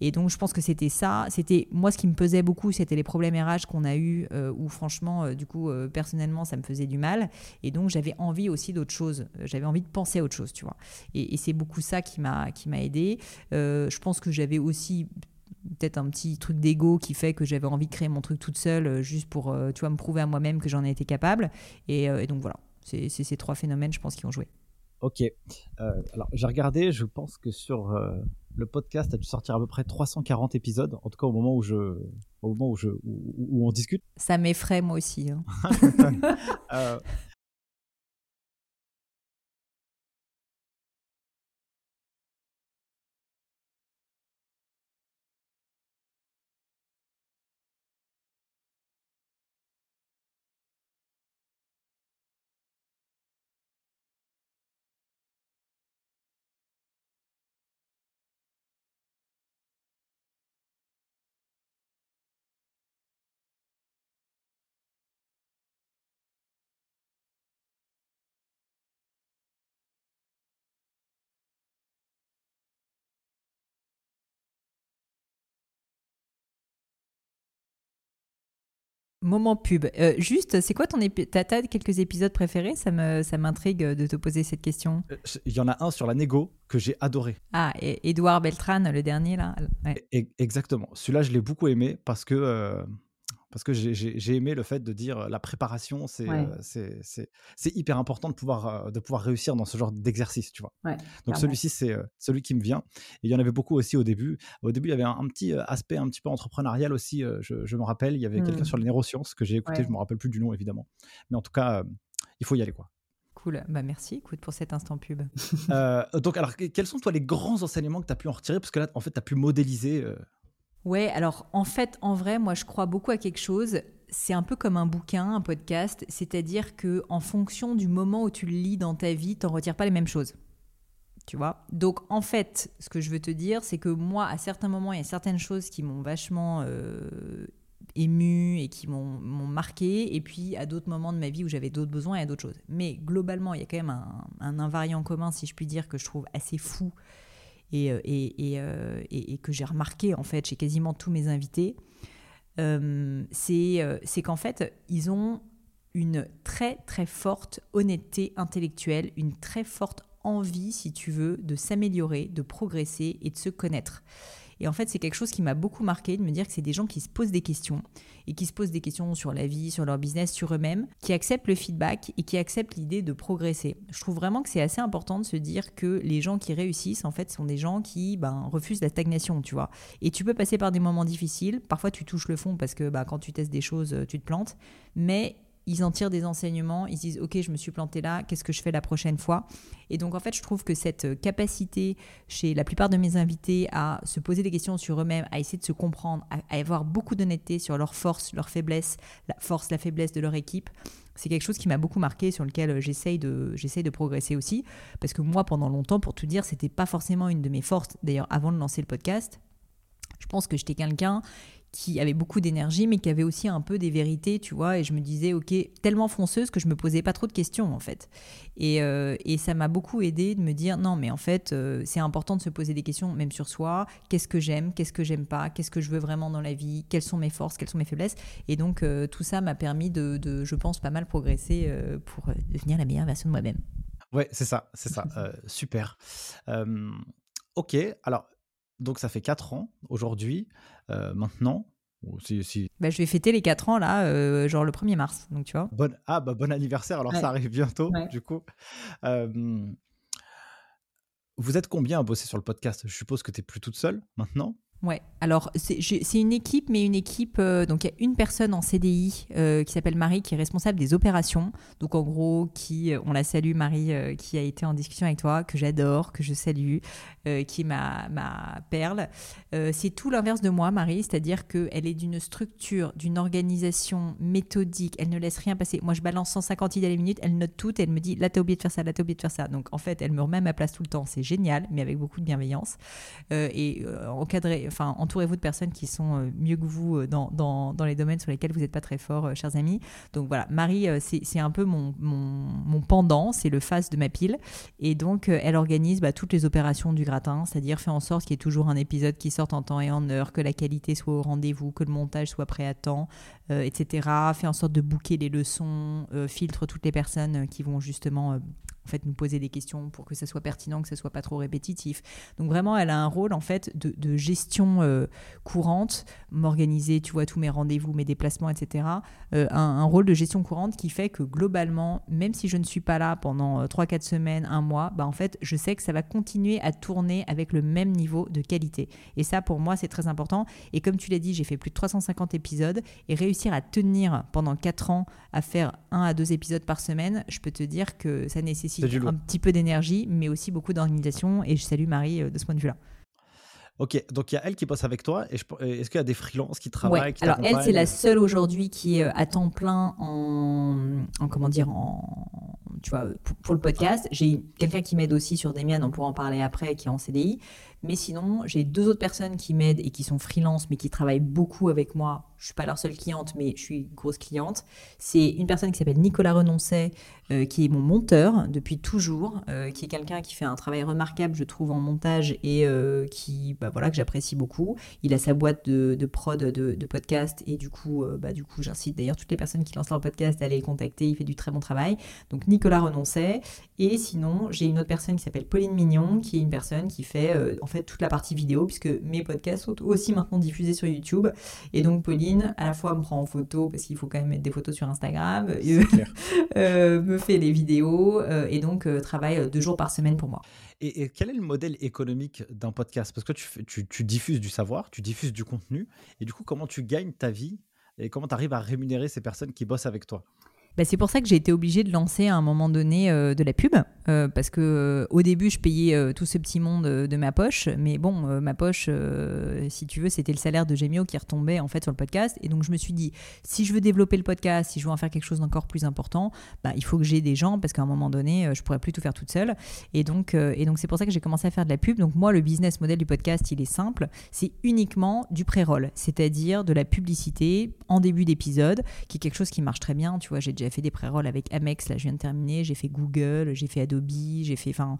Et donc, je pense que c'était ça. C'était moi, ce qui me pesait beaucoup, c'était les problèmes RH qu'on a eu, euh, où franchement, euh, du coup, euh, personnellement, ça me faisait du mal. Et donc, j'avais envie aussi d'autre chose. Euh, j'avais envie de penser à autre chose, tu vois. Et, c'est beaucoup ça qui m'a qui m'a aidé. Euh, je pense que j'avais aussi peut-être un petit truc d'ego qui fait que j'avais envie de créer mon truc toute seule, euh, juste pour, tu vois, me prouver à moi-même que j'en ai été capable. Et, donc voilà, c'est ces trois phénomènes, je pense, qui ont joué. Ok. alors, j'ai regardé, je pense que sur le podcast a dû sortir à peu près 340 épisodes, en tout cas au moment où je, au moment où, je, où, on discute. Ça m'effraie moi aussi. Hein. Moment pub. Euh, juste, c'est quoi ton épisode T'as quelques épisodes préférés? Ça me, ça m'intrigue de te poser cette question. Euh, il y en a un sur la négo que j'ai adoré. Ah, et Edouard Beltran, le dernier là. E-, exactement. Celui-là, je l'ai beaucoup aimé parce que euh, parce que j'ai aimé le fait de dire la préparation, c'est c'est hyper important de pouvoir, de pouvoir réussir dans ce genre d'exercice, tu vois? Donc celui-ci, c'est celui qui me vient. Et il y en avait beaucoup aussi au début. Au début, il y avait un, petit aspect un petit peu entrepreneurial aussi, je, me rappelle. Il y avait quelqu'un mmh. sur les neurosciences que j'ai écouté, je me rappelle plus du nom évidemment. Mais en tout cas, il faut y aller quoi. Cool, bah merci, écoute, pour cet instant pub. donc, alors, quels sont toi les grands enseignements que tu as pu en retirer? Parce que là, en fait, tu as pu modéliser Ouais, alors en fait, en vrai, moi je crois beaucoup à quelque chose. C'est un peu comme un bouquin, un podcast, c'est-à-dire que en fonction du moment où tu le lis dans ta vie, tu n'en retires pas les mêmes choses. Tu vois? Donc en fait, ce que je veux te dire, c'est que moi, à certains moments, il y a certaines choses qui m'ont vachement euh, ému et qui m'ont marqué, et puis à d'autres moments de ma vie où j'avais d'autres besoins et d'autres choses. Mais globalement, il y a quand même un, un invariant commun, si je puis dire, que je trouve assez fou euh, euh, et, que j'ai remarqué en fait chez quasiment tous mes invités, euh, c'est qu'en fait, ils ont une très très forte honnêteté intellectuelle, une très forte envie, si tu veux, de s'améliorer, de progresser et de se connaître. Et en fait, c'est quelque chose qui m'a beaucoup marqué de me dire que c'est des gens qui se posent des questions et qui se posent des questions sur la vie, sur leur business, sur eux-mêmes, qui acceptent le feedback et qui acceptent l'idée de progresser. Je trouve vraiment que c'est assez important de se dire que les gens qui réussissent, en fait, sont des gens qui ben, refusent la stagnation, tu vois. Et tu peux passer par des moments difficiles. Parfois, tu touches le fond parce que ben, quand tu testes des choses, tu te plantes. Mais ils en tirent des enseignements, ils se disent ok je me suis planté là, qu'est-ce que je fais la prochaine fois? Et donc en fait je trouve que cette capacité chez la plupart de mes invités à se poser des questions sur eux-mêmes, à essayer de se comprendre, à, avoir beaucoup d'honnêteté sur leurs forces, leurs faiblesses, la force, la faiblesse de leur équipe, c'est quelque chose qui m'a beaucoup marqué, sur lequel j'essaye de, de progresser aussi. Parce que moi, pendant longtemps, pour tout dire, c'était pas forcément une de mes forces. D'ailleurs, avant de lancer le podcast, je pense que j'étais quelqu'un qui avait beaucoup d'énergie, mais qui avait aussi un peu des vérités, tu vois. Et je me disais, ok, tellement fonceuse que je me posais pas trop de questions, en fait. Et, euh, et ça m'a beaucoup aidé de me dire, non, mais en fait, euh, c'est important de se poser des questions, même sur soi. Qu'est-ce que j'aime Qu'est-ce que j'aime pas Qu'est-ce que je veux vraiment dans la vie Quelles sont mes forces Quelles sont mes faiblesses Et donc, euh, tout ça m'a permis de, de, je pense, pas mal progresser pour devenir la meilleure version de moi-même. Ouais, c'est ça, c'est ça. super. ok, alors donc ça fait 4 ans aujourd'hui, euh, maintenant. Si, Bah, je vais fêter les 4 ans là, euh, genre le 1er mars, donc tu vois. Bon, ah bah bon anniversaire, alors ça arrive bientôt du coup. vous êtes combien à bosser sur le podcast? Je suppose que tu es plus toute seule maintenant? Ouais, alors c'est une équipe, mais une équipe, euh, donc il y a une personne en CDI euh, qui s'appelle Marie, qui est responsable des opérations. Donc en gros, qui, euh, on la salue, Marie, qui a été en discussion avec toi, que j'adore, que je salue, qui est ma, ma perle. c'est tout l'inverse de moi, Marie, c'est-à-dire qu'elle est d'une structure, d'une organisation méthodique, elle ne laisse rien passer. Moi, je balance 150 idées à la minute, elle note tout et elle me dit, là, t'as oublié de faire ça, là, t'as oublié de faire ça. Donc en fait, elle me remet à ma place tout le temps, c'est génial, mais avec beaucoup de bienveillance. et encadré enfin, entourez-vous de personnes qui sont euh, mieux que vous euh, dans, dans, dans les domaines sur lesquels vous n'êtes pas très fort, euh, chers amis. Donc voilà, Marie, c'est un peu mon, mon, mon pendant, c'est le face de ma pile. Et donc, elle organise bah, toutes les opérations du gratin, c'est-à-dire fait en sorte qu'il y ait toujours un épisode qui sorte en temps et en heure, que la qualité soit au rendez-vous, que le montage soit prêt à temps, etc. Fait en sorte de bouquer les leçons, filtre toutes les personnes qui vont justement en fait nous poser des questions pour que ça soit pertinent, que ça soit pas trop répétitif. Donc vraiment, elle a un rôle en fait de, gestion euh, courante, m'organiser, tu vois, tous mes rendez-vous, mes déplacements, etc. Euh, un, rôle de gestion courante qui fait que globalement, même si je ne suis pas là pendant 3-4 euh, semaines, un mois, bah en fait, je sais que ça va continuer à tourner avec le même niveau de qualité. Et ça, pour moi, c'est très important. Et comme tu l'as dit, j'ai fait plus de 350 épisodes et réussir à tenir pendant 4 ans à faire un à deux épisodes par semaine, je peux te dire que ça nécessite un petit peu d'énergie, mais aussi beaucoup d'organisation. Et je salue Marie euh, de ce point de vue-là. Ok, donc il y a elle qui passe avec toi. Et est-ce qu'il y a des freelances qui travaillent Alors elle, c'est la seule aujourd'hui qui est euh, à temps plein en, en comment dire, en, tu vois, pour, le podcast. J'ai quelqu'un qui m'aide aussi sur Demian, on pourra en parler après, qui est en CDI. Mais sinon, j'ai deux autres personnes qui m'aident et qui sont freelance, mais qui travaillent beaucoup avec moi je suis pas leur seule cliente, mais je suis grosse cliente. C'est une personne qui s'appelle Nicolas Renoncet, euh, qui est mon monteur depuis toujours, euh, qui est quelqu'un qui fait un travail remarquable, je trouve, en montage et euh, qui, bah, voilà, que j'apprécie beaucoup. Il a sa boîte de, prod de, podcast et du coup, bah, du coup, j'incite d'ailleurs toutes les personnes qui lancent leur podcast à aller le contacter. Il fait du très bon travail. Donc Nicolas Renoncet. Et sinon, j'ai une autre personne qui s'appelle Pauline Mignon, qui est une personne qui fait en fait toute la partie vidéo, puisque mes podcasts sont aussi maintenant diffusés sur YouTube. Et donc Pauline à la fois me prend en photo parce qu'il faut quand même mettre des photos sur Instagram, euh, me fait les vidéos euh, et donc euh, travaille deux jours par semaine pour moi. Et, quel est le modèle économique d'un podcast? Parce que tu, tu, diffuses du savoir, tu diffuses du contenu, et du coup, comment tu gagnes ta vie et comment tu arrives à rémunérer ces personnes qui bossent avec toi? Bah, c'est pour ça que j'ai été obligée de lancer à un moment donné euh, de la pub, euh, parce que euh, au début je payais tout ce petit monde de ma poche, mais bon, ma poche, si tu veux, c'était le salaire de Gemio qui retombait en fait sur le podcast, et donc je me suis dit, si je veux développer le podcast, si je veux en faire quelque chose d'encore plus important, bah, il faut que j'ai des gens, parce qu'à un moment donné, je pourrais plus tout faire toute seule, et donc c'est pour ça que j'ai commencé à faire de la pub. Donc moi, le business model du podcast, il est simple, c'est uniquement du pré-roll, c'est-à-dire de la publicité en début d'épisode, qui est quelque chose qui marche très bien. Tu vois, j'ai j'ai fait des pré-rolls avec Amex, là je viens de terminer, j'ai fait Google, j'ai fait Adobe, j'ai fait, enfin,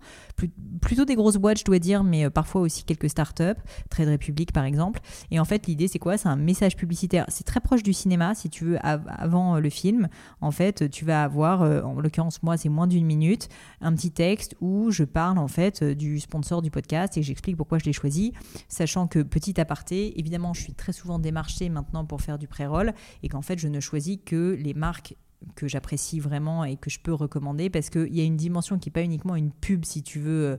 plutôt des grosses boîtes, je dois dire, mais euh, parfois aussi quelques startups, Trade Republic par exemple. Et en fait, l'idée c'est quoi? C'est un message publicitaire. C'est très proche du cinéma, si tu veux, avant euh, le film. En fait, tu vas avoir, euh, en l'occurrence, moi, c'est moins d'une minute, un petit texte où je parle en fait du sponsor du podcast et j'explique pourquoi je l'ai choisi, sachant que petit aparté, évidemment, je suis très souvent démarchée maintenant pour faire du pré-roll et qu'en fait, je ne choisis que les marques que j'apprécie vraiment et que je peux recommander parce qu'il y a une dimension qui n'est pas uniquement une pub, si tu veux, euh,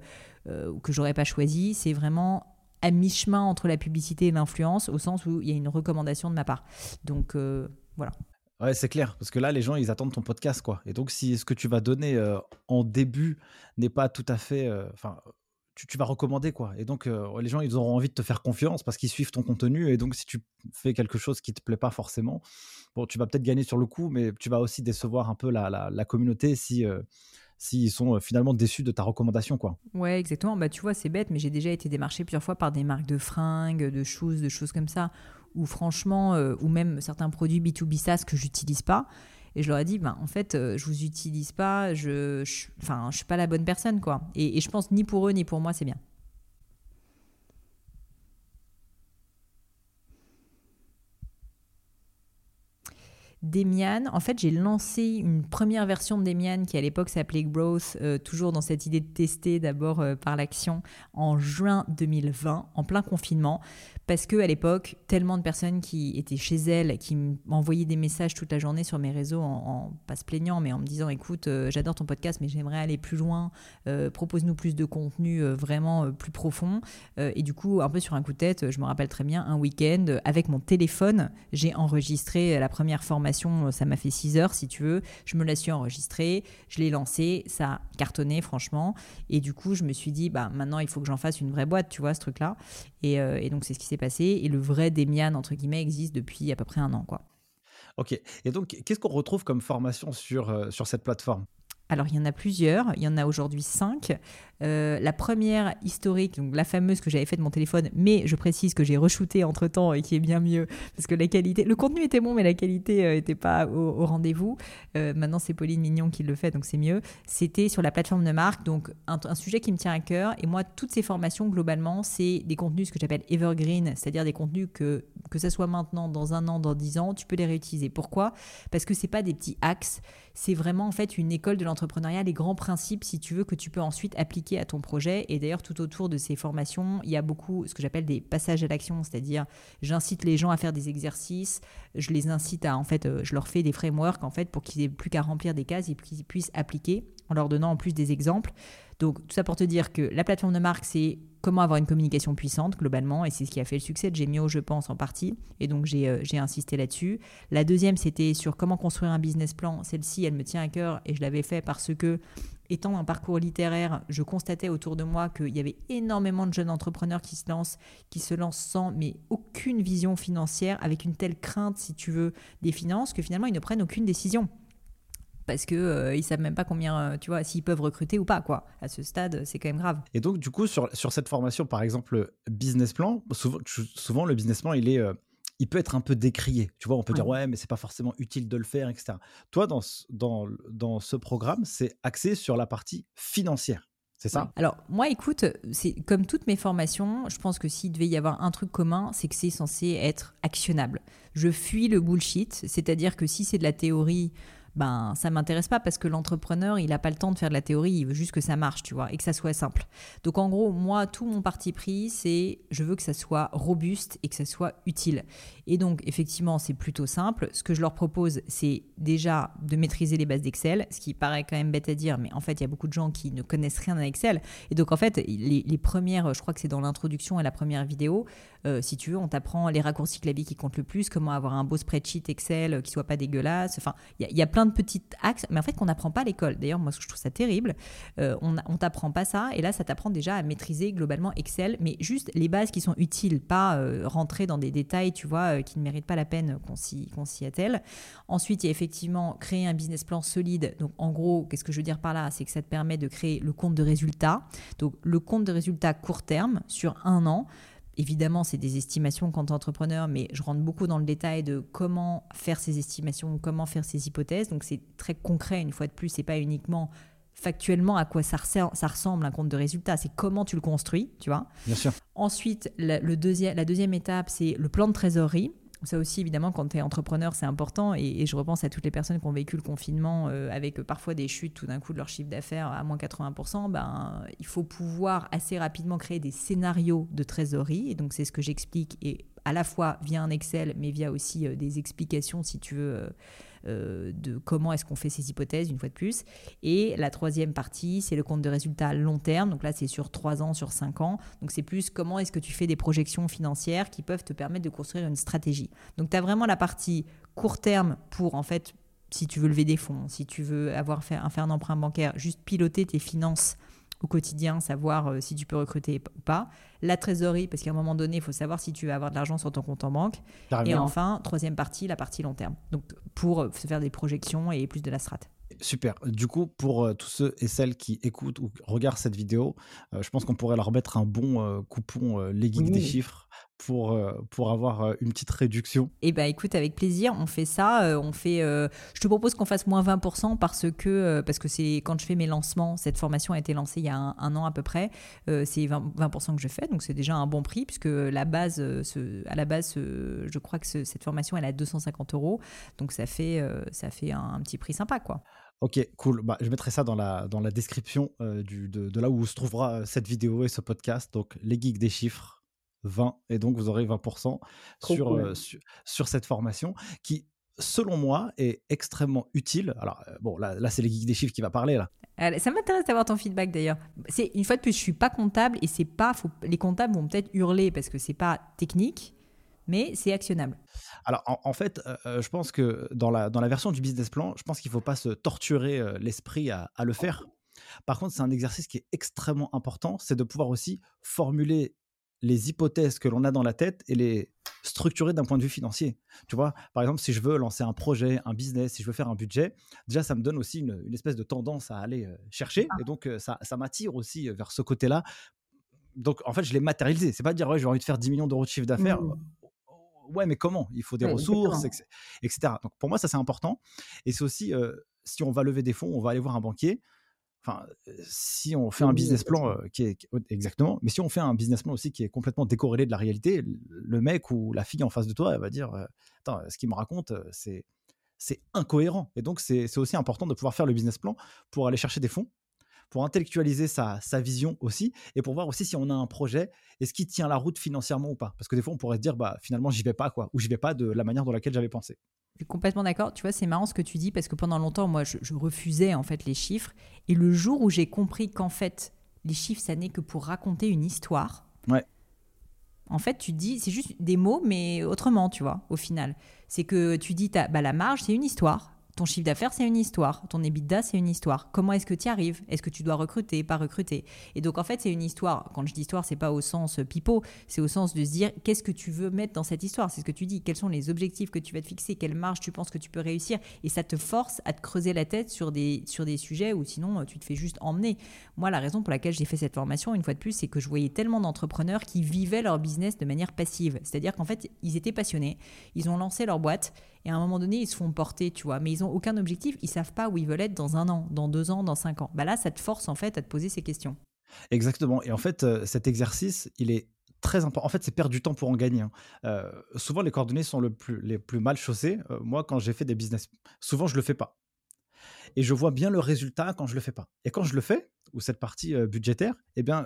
euh, que j'aurais pas choisi. C'est vraiment à mi-chemin entre la publicité et l'influence, au sens où il y a une recommandation de ma part. Donc euh, voilà. Ouais, c'est clair, parce que là, les gens, ils attendent ton podcast, quoi. Et donc, si ce que tu vas donner en début n'est pas tout à fait, tu, vas recommander quoi. Et donc, euh, les gens, ils auront envie de te faire confiance parce qu'ils suivent ton contenu. Et donc, si tu fais quelque chose qui te plaît pas forcément, bon, tu vas peut-être gagner sur le coup, mais tu vas aussi décevoir un peu la, la, communauté si. Euh, s'ils sont euh, finalement déçus de ta recommandation. Quoi. Ouais, exactement. Bah, tu vois, c'est bête, mais j'ai déjà été démarché plusieurs fois par des marques de fringues, de choses, de choses comme ça, ou franchement, ou même certains produits B2B SaaS que j'utilise pas. Et je leur ai dit, ben, en fait, euh, je vous utilise pas, je, je, je suis pas la bonne personne, quoi. Et je pense ni pour eux ni pour moi, c'est bien. Demian, en fait, j'ai lancé une première version de Demian qui à l'époque s'appelait Growth, euh, toujours dans cette idée de tester d'abord euh, par l'action en juin 2020, en plein confinement parce que à l'époque, tellement de personnes qui étaient chez elles, qui m'envoyaient des messages toute la journée sur mes réseaux, en, pas se plaignant, mais en me disant, écoute, euh, j'adore ton podcast, mais j'aimerais aller plus loin, propose-nous plus de contenu vraiment plus profond. et du coup, un peu sur un coup de tête, je me rappelle très bien, un week-end, avec mon téléphone, j'ai enregistré la première formation, ça m'a fait 6 heures si tu veux, je me la suis enregistrée, je l'ai lancée, ça a cartonné franchement, et du coup, je me suis dit, bah maintenant, il faut que j'en fasse une vraie boîte, tu vois, ce truc-là. Et, et donc, c'est ce qui s'est passé. Et le vrai Demian, entre guillemets, existe depuis à peu près un an. Quoi. Ok. Et donc, qu'est-ce qu'on retrouve comme formation sur, euh, sur cette plateforme? Alors, il y en a plusieurs. Il y en a aujourd'hui cinq. Euh, la première historique, donc la fameuse que j'avais faite de mon téléphone, mais je précise que j'ai re-shooté entre temps et qui est bien mieux parce que la qualité, le contenu était bon, mais la qualité n'était euh, pas au, rendez-vous. Euh, maintenant, c'est Pauline Mignon qui le fait, donc c'est mieux. C'était sur la plateforme de marque, donc un, sujet qui me tient à cœur. Et moi, toutes ces formations, globalement, c'est des contenus, ce que j'appelle evergreen, c'est-à-dire des contenus que, que ce soit maintenant, dans un an, dans dix ans, tu peux les réutiliser. Pourquoi? Parce que c'est pas des petits axes, c'est vraiment en fait une école de l'entrepreneuriat, les grands principes, si tu veux, que tu peux ensuite appliquer à ton projet. Et d'ailleurs, tout autour de ces formations, il y a beaucoup ce que j'appelle des passages à l'action, c'est-à-dire j'incite les gens à faire des exercices, je les incite à, en fait, euh, je leur fais des frameworks, en fait, pour qu'ils aient plus qu'à remplir des cases et qu'ils puissent appliquer en leur donnant en plus des exemples. Donc, tout ça pour te dire que la plateforme de marque, c'est comment avoir une communication puissante globalement, et c'est ce qui a fait le succès de Gemio, je pense, en partie, et donc j'ai euh, insisté là-dessus. La deuxième, c'était sur comment construire un business plan. Celle-ci, elle me tient à cœur, et je l'avais fait parce que, étant un parcours littéraire, je constatais autour de moi qu'il y avait énormément de jeunes entrepreneurs qui se lancent, qui se lancent sans mais aucune vision financière, avec une telle crainte, si tu veux, des finances, que finalement, ils ne prennent aucune décision parce que ne ils savent même pas combien, tu vois, s'ils peuvent recruter ou pas, quoi. À ce stade, c'est quand même grave. Et donc, du coup, sur, sur cette formation, par exemple, business plan, souvent, souvent le business plan, il est il peut être un peu décrié. Tu vois, on peut dire ouais, mais c'est pas forcément utile de le faire, etc. Toi, dans, dans, dans ce programme, c'est axé sur la partie financière. C'est ça? Alors, moi, écoute, c'est comme toutes mes formations, je pense que s'il devait y avoir un truc commun, c'est que c'est censé être actionnable. Je fuis le bullshit, c'est-à-dire que si c'est de la théorie, ben ça m'intéresse pas parce que l'entrepreneur, il n'a pas le temps de faire de la théorie, il veut juste que ça marche, tu vois, et que ça soit simple. Donc en gros, moi, tout mon parti pris, c'est je veux que ça soit robuste et que ça soit utile. Et donc effectivement, c'est plutôt simple. Ce que je leur propose, c'est déjà de maîtriser les bases d'Excel, ce qui paraît quand même bête à dire, mais en fait, il y a beaucoup de gens qui ne connaissent rien à Excel. Et donc en fait, les, les premières, je crois que c'est dans l'introduction à la première vidéo, euh, si tu veux, on t'apprend les raccourcis clavier qui comptent le plus, comment avoir un beau spreadsheet Excel qui soit pas dégueulasse. Enfin, il y, a plein de petits axes, mais en fait qu'on n'apprend pas à l'école. D'ailleurs, moi, je trouve ça terrible. Euh, on, on t'apprend pas ça, et là, ça t'apprend déjà à maîtriser globalement Excel, mais juste les bases qui sont utiles, pas euh, rentrer dans des détails, tu vois, qui ne méritent pas la peine qu'on s'y attelle. Ensuite, il y a effectivement créer un business plan solide. Donc, en gros, qu'est-ce que je veux dire par là? C'est que ça te permet de créer le compte de résultat. Donc, le compte de résultat court terme sur un an. Évidemment, c'est des estimations quant entrepreneur, mais je rentre beaucoup dans le détail de comment faire ces estimations, comment faire ces hypothèses. Donc c'est très concret, une fois de plus, c'est pas uniquement factuellement à quoi ça, ressemble un compte de résultat, c'est comment tu le construis, tu vois. Bien sûr. Ensuite, la, le la deuxième étape, c'est le plan de trésorerie. Ça aussi, évidemment, quand tu es entrepreneur, c'est important. Et, je repense à toutes les personnes qui ont vécu le confinement euh, avec euh, parfois des chutes tout d'un coup de leur chiffre d'affaires à moins 80%. Ben, il faut pouvoir assez rapidement créer des scénarios de trésorerie. Et donc, c'est ce que j'explique, et à la fois via un Excel, mais via aussi euh, des explications, si tu veux de comment est-ce qu'on fait ces hypothèses, une fois de plus. Et la troisième partie, c'est le compte de résultats long terme. Donc là, c'est sur 3 ans, sur 5 ans. Donc c'est plus comment est-ce que tu fais des projections financières qui peuvent te permettre de construire une stratégie. Donc tu as vraiment la partie court terme pour en fait si tu veux lever des fonds, si tu veux avoir fait, faire un emprunt bancaire, juste piloter tes finances au quotidien, savoir euh, si tu peux recruter ou pas. La trésorerie, parce qu'à un moment donné, il faut savoir si tu vas avoir de l'argent sur ton compte en banque. Et enfin, troisième partie, la partie long terme. Donc pour euh, se faire des projections et plus de la strate. Super. Du coup, pour euh, tous ceux et celles qui écoutent ou regardent cette vidéo, je pense qu'on pourrait leur mettre un bon coupon les geeks des chiffres pour, euh, pour avoir euh, une petite réduction Eh bien, écoute, avec plaisir, on fait ça. Euh, on fait, je te propose qu'on fasse moins 20% parce que, parce que c'est quand je fais mes lancements, cette formation a été lancée il y a un, an à peu près, c'est 20%, que je fais, donc c'est déjà un bon prix puisque la base, ce, à la base, je crois que cette formation, elle à 250 euros, donc ça fait, ça fait un, petit prix sympa, quoi. Ok, cool. Bah, je mettrai ça dans la, dans la description du, de, de, là où se trouvera cette vidéo et ce podcast. Donc, les geeks des chiffres, 20 et donc vous aurez 20% sur, euh, sur, sur, cette formation qui, selon moi, est extrêmement utile. Alors, bon, là, là c'est les geeks des chiffres qui va parler là. Ça m'intéresse d'avoir ton feedback d'ailleurs. C'est une fois de plus, je suis pas comptable et c'est pas, faut, les comptables vont peut-être hurler parce que c'est pas technique, mais c'est actionnable. Alors en, fait, euh, je pense que dans la, dans la version du business plan, je pense qu'il faut pas se torturer l'esprit à, à, le faire. Par contre, c'est un exercice qui est extrêmement important, c'est de pouvoir aussi formuler les hypothèses que l'on a dans la tête et les structurer d'un point de vue financier. Tu vois, par exemple, si je veux lancer un projet, un business, si je veux faire un budget, déjà, ça me donne aussi une, espèce de tendance à aller euh, chercher. Et donc, euh, ça, ça m'attire aussi vers ce côté-là. Donc, en fait, je l'ai matérialisé. C'est pas dire, ouais, j'ai envie de faire 10 millions d'euros de chiffre d'affaires. Mmh. Ouais, mais comment? Il faut des ressources, etc. Donc, pour moi, ça, c'est important. Et c'est aussi, euh, si on va lever des fonds, on va aller voir un banquier. Enfin, si on fait un business plan qui est exactement, mais si on fait un business plan aussi qui est complètement décorrélé de la réalité, le mec ou la fille en face de toi, elle va dire attends, ce qu'il me raconte, c'est c'est incohérent. Et donc c'est aussi important de pouvoir faire le business plan pour aller chercher des fonds, pour intellectualiser sa, sa vision aussi, et pour voir aussi si on a un projet, est-ce qu'il tient la route financièrement ou pas. Parce que des fois on pourrait se dire bah finalement j'y vais pas quoi, ou j'y vais pas de la manière dans laquelle j'avais pensé. Je suis complètement d'accord. Tu vois, c'est marrant ce que tu dis parce que pendant longtemps, moi, je, refusais en fait les chiffres. Et le jour où j'ai compris qu'en fait, les chiffres, ça n'est que pour raconter une histoire. Ouais. En fait, tu dis, c'est juste des mots, mais autrement, tu vois, au final. C'est que tu dis, bah, la marge, c'est une histoire. Ton chiffre d'affaires, c'est une histoire. Ton EBITDA, c'est une histoire. Comment est-ce que tu y arrives? Est-ce que tu dois recruter, pas recruter? Et donc, en fait, c'est une histoire. Quand je dis histoire, c'est pas au sens euh, pipeau, c'est au sens de se dire qu'est-ce que tu veux mettre dans cette histoire? C'est ce que tu dis. Quels sont les objectifs que tu vas te fixer? Quelle marge tu penses que tu peux réussir? Et ça te force à te creuser la tête sur des, sur des sujets où sinon, euh, tu te fais juste emmener. Moi, la raison pour laquelle j'ai fait cette formation, une fois de plus, c'est que je voyais tellement d'entrepreneurs qui vivaient leur business de manière passive. C'est-à-dire qu'en fait, ils étaient passionnés, ils ont lancé leur boîte et à un moment donné, ils se font porter, tu vois, mais ils n'ont aucun objectif, ils savent pas où ils veulent être dans un an, dans deux ans, dans cinq ans. Bah là, ça te force en fait à te poser ces questions. Exactement. Et en fait, euh, cet exercice, il est très important. En fait, c'est perdre du temps pour en gagner. Hein. Euh, souvent, les coordonnées sont les plus mal chaussées. Euh, moi, quand j'ai fait des business, souvent, je le fais pas. Et je vois bien le résultat quand je le fais pas. Et quand je le fais, ou cette partie budgétaire, eh bien,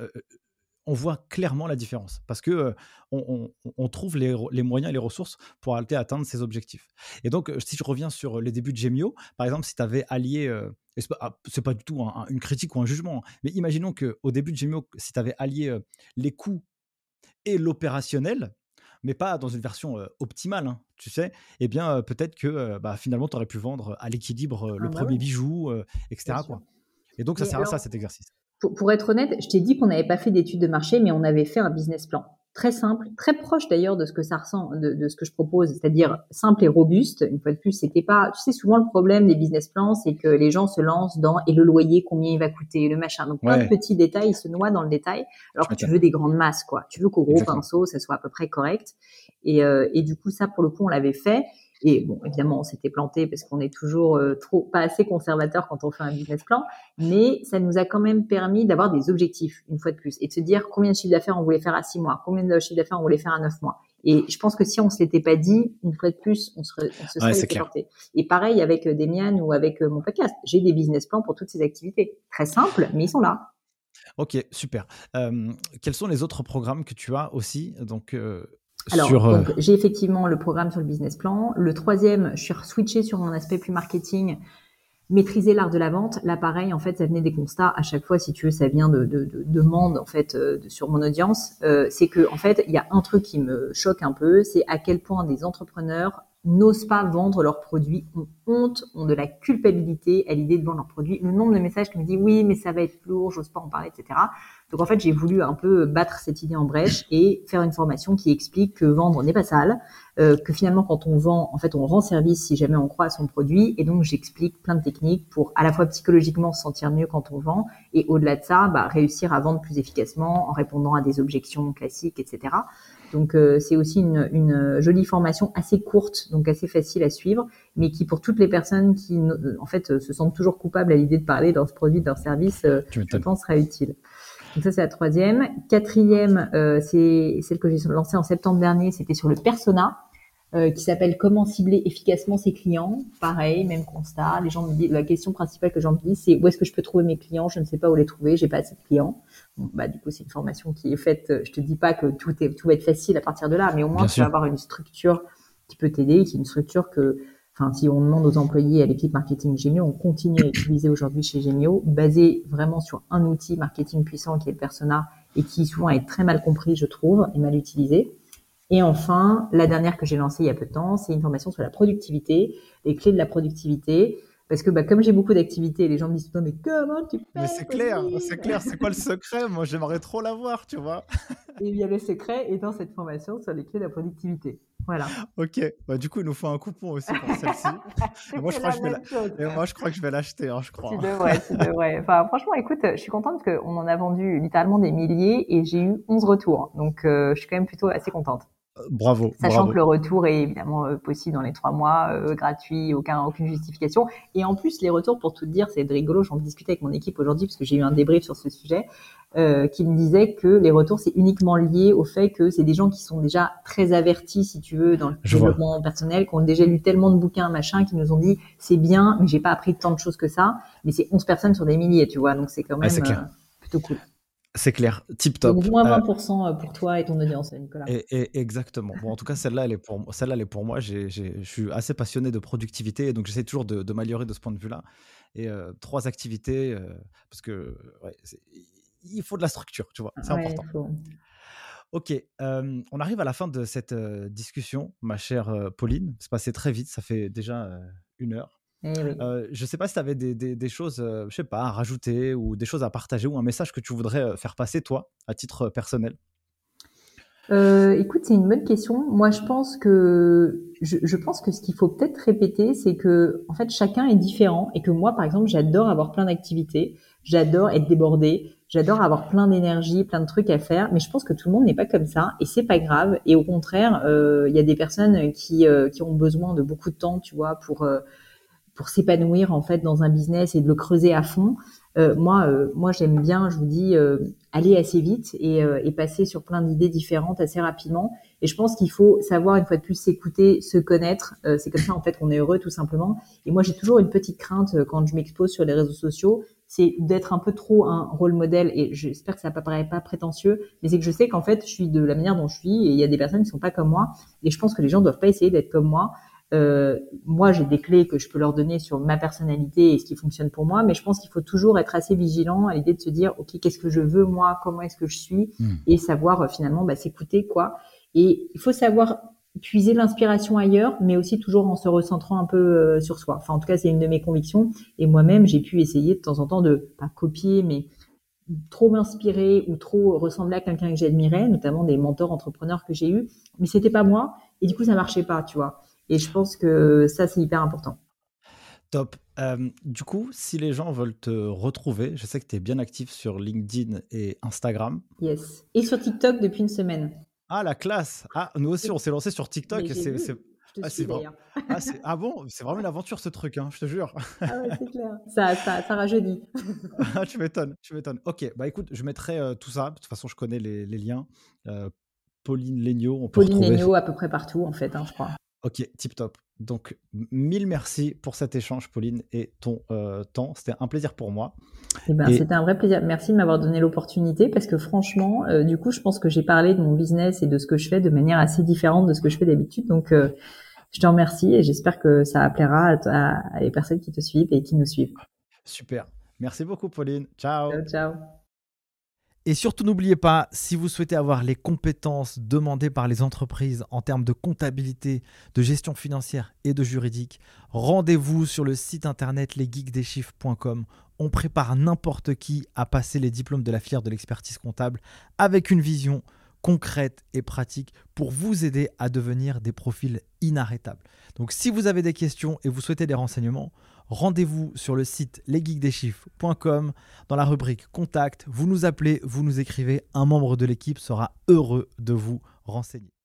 on voit clairement la différence parce que on, trouve les, moyens et les ressources pour atteindre ces objectifs. Et donc, si je reviens sur les débuts de Gemio, par exemple, si tu avais allié, et c'est pas, pas, du tout une critique ou un jugement, hein, mais imaginons qu'au début de Gemio, si tu avais allié les coûts et l'opérationnel, mais pas dans une version optimale, hein, tu sais, eh bien, peut-être que bah, finalement, tu aurais pu vendre à l'équilibre le ah bah premier bijou, etc. Quoi. Et donc, ça sert à ça, cet exercice. Pour, être honnête, je t'ai dit qu'on n'avait pas fait d'études de marché, mais on avait fait un business plan très simple, très proche d'ailleurs de ce que ça ressent, de, ce que je propose, c'est-à-dire simple et robuste. Une fois de plus, c'était pas, tu sais, souvent le problème des business plans, c'est que les gens se lancent dans et le loyer, combien il va coûter, le machin. Donc plein de petits détails, ils se noient dans le détail, alors que tu veux des grandes masses, quoi. Tu veux qu'au gros pinceau, ça soit à peu près correct. Et, euh, et du coup, ça, pour le coup, on l'avait fait. Et bon, évidemment, on s'était planté parce qu'on est toujours euh, trop pas assez conservateur quand on fait un business plan, mais ça nous a quand même permis d'avoir des objectifs une fois de plus et de se dire combien de chiffre d'affaires on voulait faire à six mois, combien de chiffre d'affaires on voulait faire à neuf mois. Et je pense que si on se l'était pas dit, une fois de plus, on, serait, on se serait planté. Et pareil avec euh, Demian ou avec euh, mon podcast, j'ai des business plans pour toutes ces activités, très simples, mais ils sont là. Ok, super. quels sont les autres programmes que tu as aussi? Donc, alors, euh, j'ai effectivement le programme sur le business plan. Le troisième, je suis switché sur mon aspect plus marketing, maîtriser l'art de la vente. Là, pareil, en fait, ça venait des constats. À chaque fois, si tu veux, ça vient de, de, de demandes en fait euh, sur mon audience. Euh, c'est que, en fait, il y a un truc qui me choque un peu, c'est à quel point des entrepreneurs n'osent pas vendre leurs produits, ont honte, ont de la culpabilité à l'idée de vendre leurs produits. Le nombre de messages qui me disent oui, mais ça va être lourd, j'ose pas en parler, etc. Donc en fait, j'ai voulu un peu battre cette idée en brèche et faire une formation qui explique que vendre n'est pas sale, euh, que finalement quand on vend, en fait, on rend service si jamais on croit à son produit. Et donc j'explique plein de techniques pour à la fois psychologiquement se sentir mieux quand on vend et au-delà de ça, bah, réussir à vendre plus efficacement en répondant à des objections classiques, etc. Donc euh, c'est aussi une, une, jolie formation assez courte, donc assez facile à suivre, mais qui pour toutes les personnes qui en fait se sentent toujours coupables à l'idée de parler de leur produit, de leur service, euh, je pense sera utile. Donc ça c'est la troisième. Quatrième, euh, c'est celle que j'ai lancée en septembre dernier, c'était sur le persona. Euh, qui s'appelle Comment cibler efficacement ses clients. Pareil, même constat. Les gens me disent, la question principale que j'en dis, c'est où est-ce que je peux trouver mes clients? Je ne sais pas où les trouver, j'ai pas assez de clients. Bon, bah du coup, c'est une formation qui est faite. Je te dis pas que tout est tout va être facile à partir de là, mais au moins tu vas avoir une structure qui peut t'aider, qui est une structure que enfin, si on demande aux employés à l'équipe marketing Gemio, on continue à utiliser aujourd'hui chez Gemio, basé vraiment sur un outil marketing puissant qui est le persona et qui souvent est très mal compris, je trouve, et mal utilisé. Et enfin, la dernière que j'ai lancée il y a peu de temps, c'est une formation sur la productivité, les clés de la productivité. Parce que bah, comme j'ai beaucoup d'activités, les gens me disent mais comment tu fais Mais c'est clair, c'est clair, c'est quoi le secret? Moi j'aimerais trop l'avoir, tu vois. Et bien le secret est dans cette formation sur les clés de la productivité. Voilà. Ok, bah, du coup il nous faut un coupon aussi pour celle-ci. moi, je crois que je vais moi je crois que je vais l'acheter, hein, je crois. Tu devrais, tu devrais. Enfin, franchement, écoute, je suis contente qu'on en a vendu littéralement des milliers et j'ai eu 11 retours. Donc euh, je suis quand même plutôt assez contente. Bravo. Sachant que le retour est évidemment euh, possible dans les trois mois, euh, gratuit, aucun, aucune justification. Et en plus, les retours, pour tout dire, c'est rigolo. J'en discutais avec mon équipe aujourd'hui parce que j'ai eu un débrief sur ce sujet, euh, qui me disait que les retours, c'est uniquement lié au fait que c'est des gens qui sont déjà très avertis, si tu veux, dans le développement personnel, qui ont déjà lu tellement de bouquins, machin, qui nous ont dit c'est bien, mais j'ai pas appris tant de choses que ça. Mais c'est 11 personnes sur des milliers, tu vois. Donc c'est quand même plutôt cool. C'est clair, tip top. Donc moins 20% euh, pour toi et ton audience, Nicolas. Et, exactement. Bon, en tout cas, celle-là, elle est pour celle-là, elle est pour moi. je suis assez passionné de productivité, donc j'essaie toujours de, m'améliorer de ce point de vue-là. Et euh, trois activités, euh, parce que il faut de la structure, tu vois, c'est important. Ok, on arrive à la fin de cette discussion, ma chère Pauline. C'est passé très vite, ça fait déjà une heure. Eh je ne sais pas si tu avais des, des, choses, je sais pas, à rajouter ou des choses à partager ou un message que tu voudrais faire passer, toi, à titre personnel. écoute, c'est une bonne question. Moi, je pense que je, je pense que ce qu'il faut peut-être répéter, c'est que en fait, chacun est différent et que moi, par exemple, j'adore avoir plein d'activités, j'adore être débordée, J'adore avoir plein d'énergie, plein de trucs à faire, mais je pense que tout le monde n'est pas comme ça et c'est pas grave. Et au contraire, euh, il y a des personnes qui euh, qui ont besoin de beaucoup de temps, tu vois, pour euh, pour s'épanouir en fait dans un business et de le creuser à fond. Euh, moi, euh, moi j'aime bien, je vous dis, euh, aller assez vite et, et passer sur plein d'idées différentes assez rapidement. Et je pense qu'il faut savoir une fois de plus s'écouter, se connaître. c'est comme ça en fait qu'on est heureux tout simplement. Et moi j'ai toujours une petite crainte quand je m'expose sur les réseaux sociaux, c'est d'être un peu trop un rôle modèle. Et j'espère que ça ne paraît pas prétentieux, mais c'est que je sais qu'en fait je suis de la manière dont je suis et il y a des personnes qui sont pas comme moi. Et je pense que les gens doivent pas essayer d'être comme moi. Euh, moi, j'ai des clés que je peux leur donner sur ma personnalité et ce qui fonctionne pour moi, mais je pense qu'il faut toujours être assez vigilant à l'idée de se dire, ok, qu'est-ce que je veux moi, comment est-ce que je suis, hmm. et savoir euh, finalement bah, s'écouter quoi. Et il faut savoir puiser l'inspiration ailleurs, mais aussi toujours en se recentrant un peu euh, sur soi. Enfin, en tout cas, c'est une de mes convictions. Et moi-même, j'ai pu essayer de temps en temps de pas copier, mais trop m'inspirer ou trop ressembler à quelqu'un que j'admirais, notamment des mentors entrepreneurs que j'ai eus, mais c'était pas moi. Et du coup, ça marchait pas, tu vois. Et je pense que ça, c'est hyper important. Top. Euh, du coup, si les gens veulent te retrouver, je sais que tu es bien actif sur LinkedIn et Instagram. Yes. Et sur TikTok depuis une semaine. Ah, la classe. Ah, nous aussi, on s'est lancé sur TikTok. C'est, ah, c'est ah, ah, bon, c'est vraiment une aventure ce truc, hein, je te jure. Ah ouais, c'est clair. Ça, ça, ça rajeunit. ah, tu m'étonnes, tu m'étonnes. Ok, bah écoute, je mettrai euh, tout ça. De toute façon, je connais les, les liens. Euh, Pauline Legnaud, on peut Pauline Legnaud à peu près partout, en fait, hein, je crois. Ok, tip top. Donc, mille merci pour cet échange, Pauline, et ton euh, temps. C'était un plaisir pour moi. Eh ben, C'était un vrai plaisir. Merci de m'avoir donné l'opportunité parce que franchement, euh, du coup, je pense que j'ai parlé de mon business et de ce que je fais de manière assez différente de ce que je fais d'habitude. Donc, euh, je te remercie et j'espère que ça plaira à, à, les personnes qui te suivent et qui nous suivent. Super. Merci beaucoup, Pauline. Ciao. Ciao, ciao. Et surtout, n'oubliez pas, si vous souhaitez avoir les compétences demandées par les entreprises en termes de comptabilité, de gestion financière et de juridique, rendez-vous sur le site internet lesgeekdeschiffres.com. On prépare n'importe qui à passer les diplômes de la filière de l'expertise comptable avec une vision concrète et pratique pour vous aider à devenir des profils inarrêtables. Donc si vous avez des questions et vous souhaitez des renseignements, rendez-vous sur le site lesgeekdeschiffres.com dans la rubrique Contact. Vous nous appelez, vous nous écrivez, un membre de l'équipe sera heureux de vous renseigner.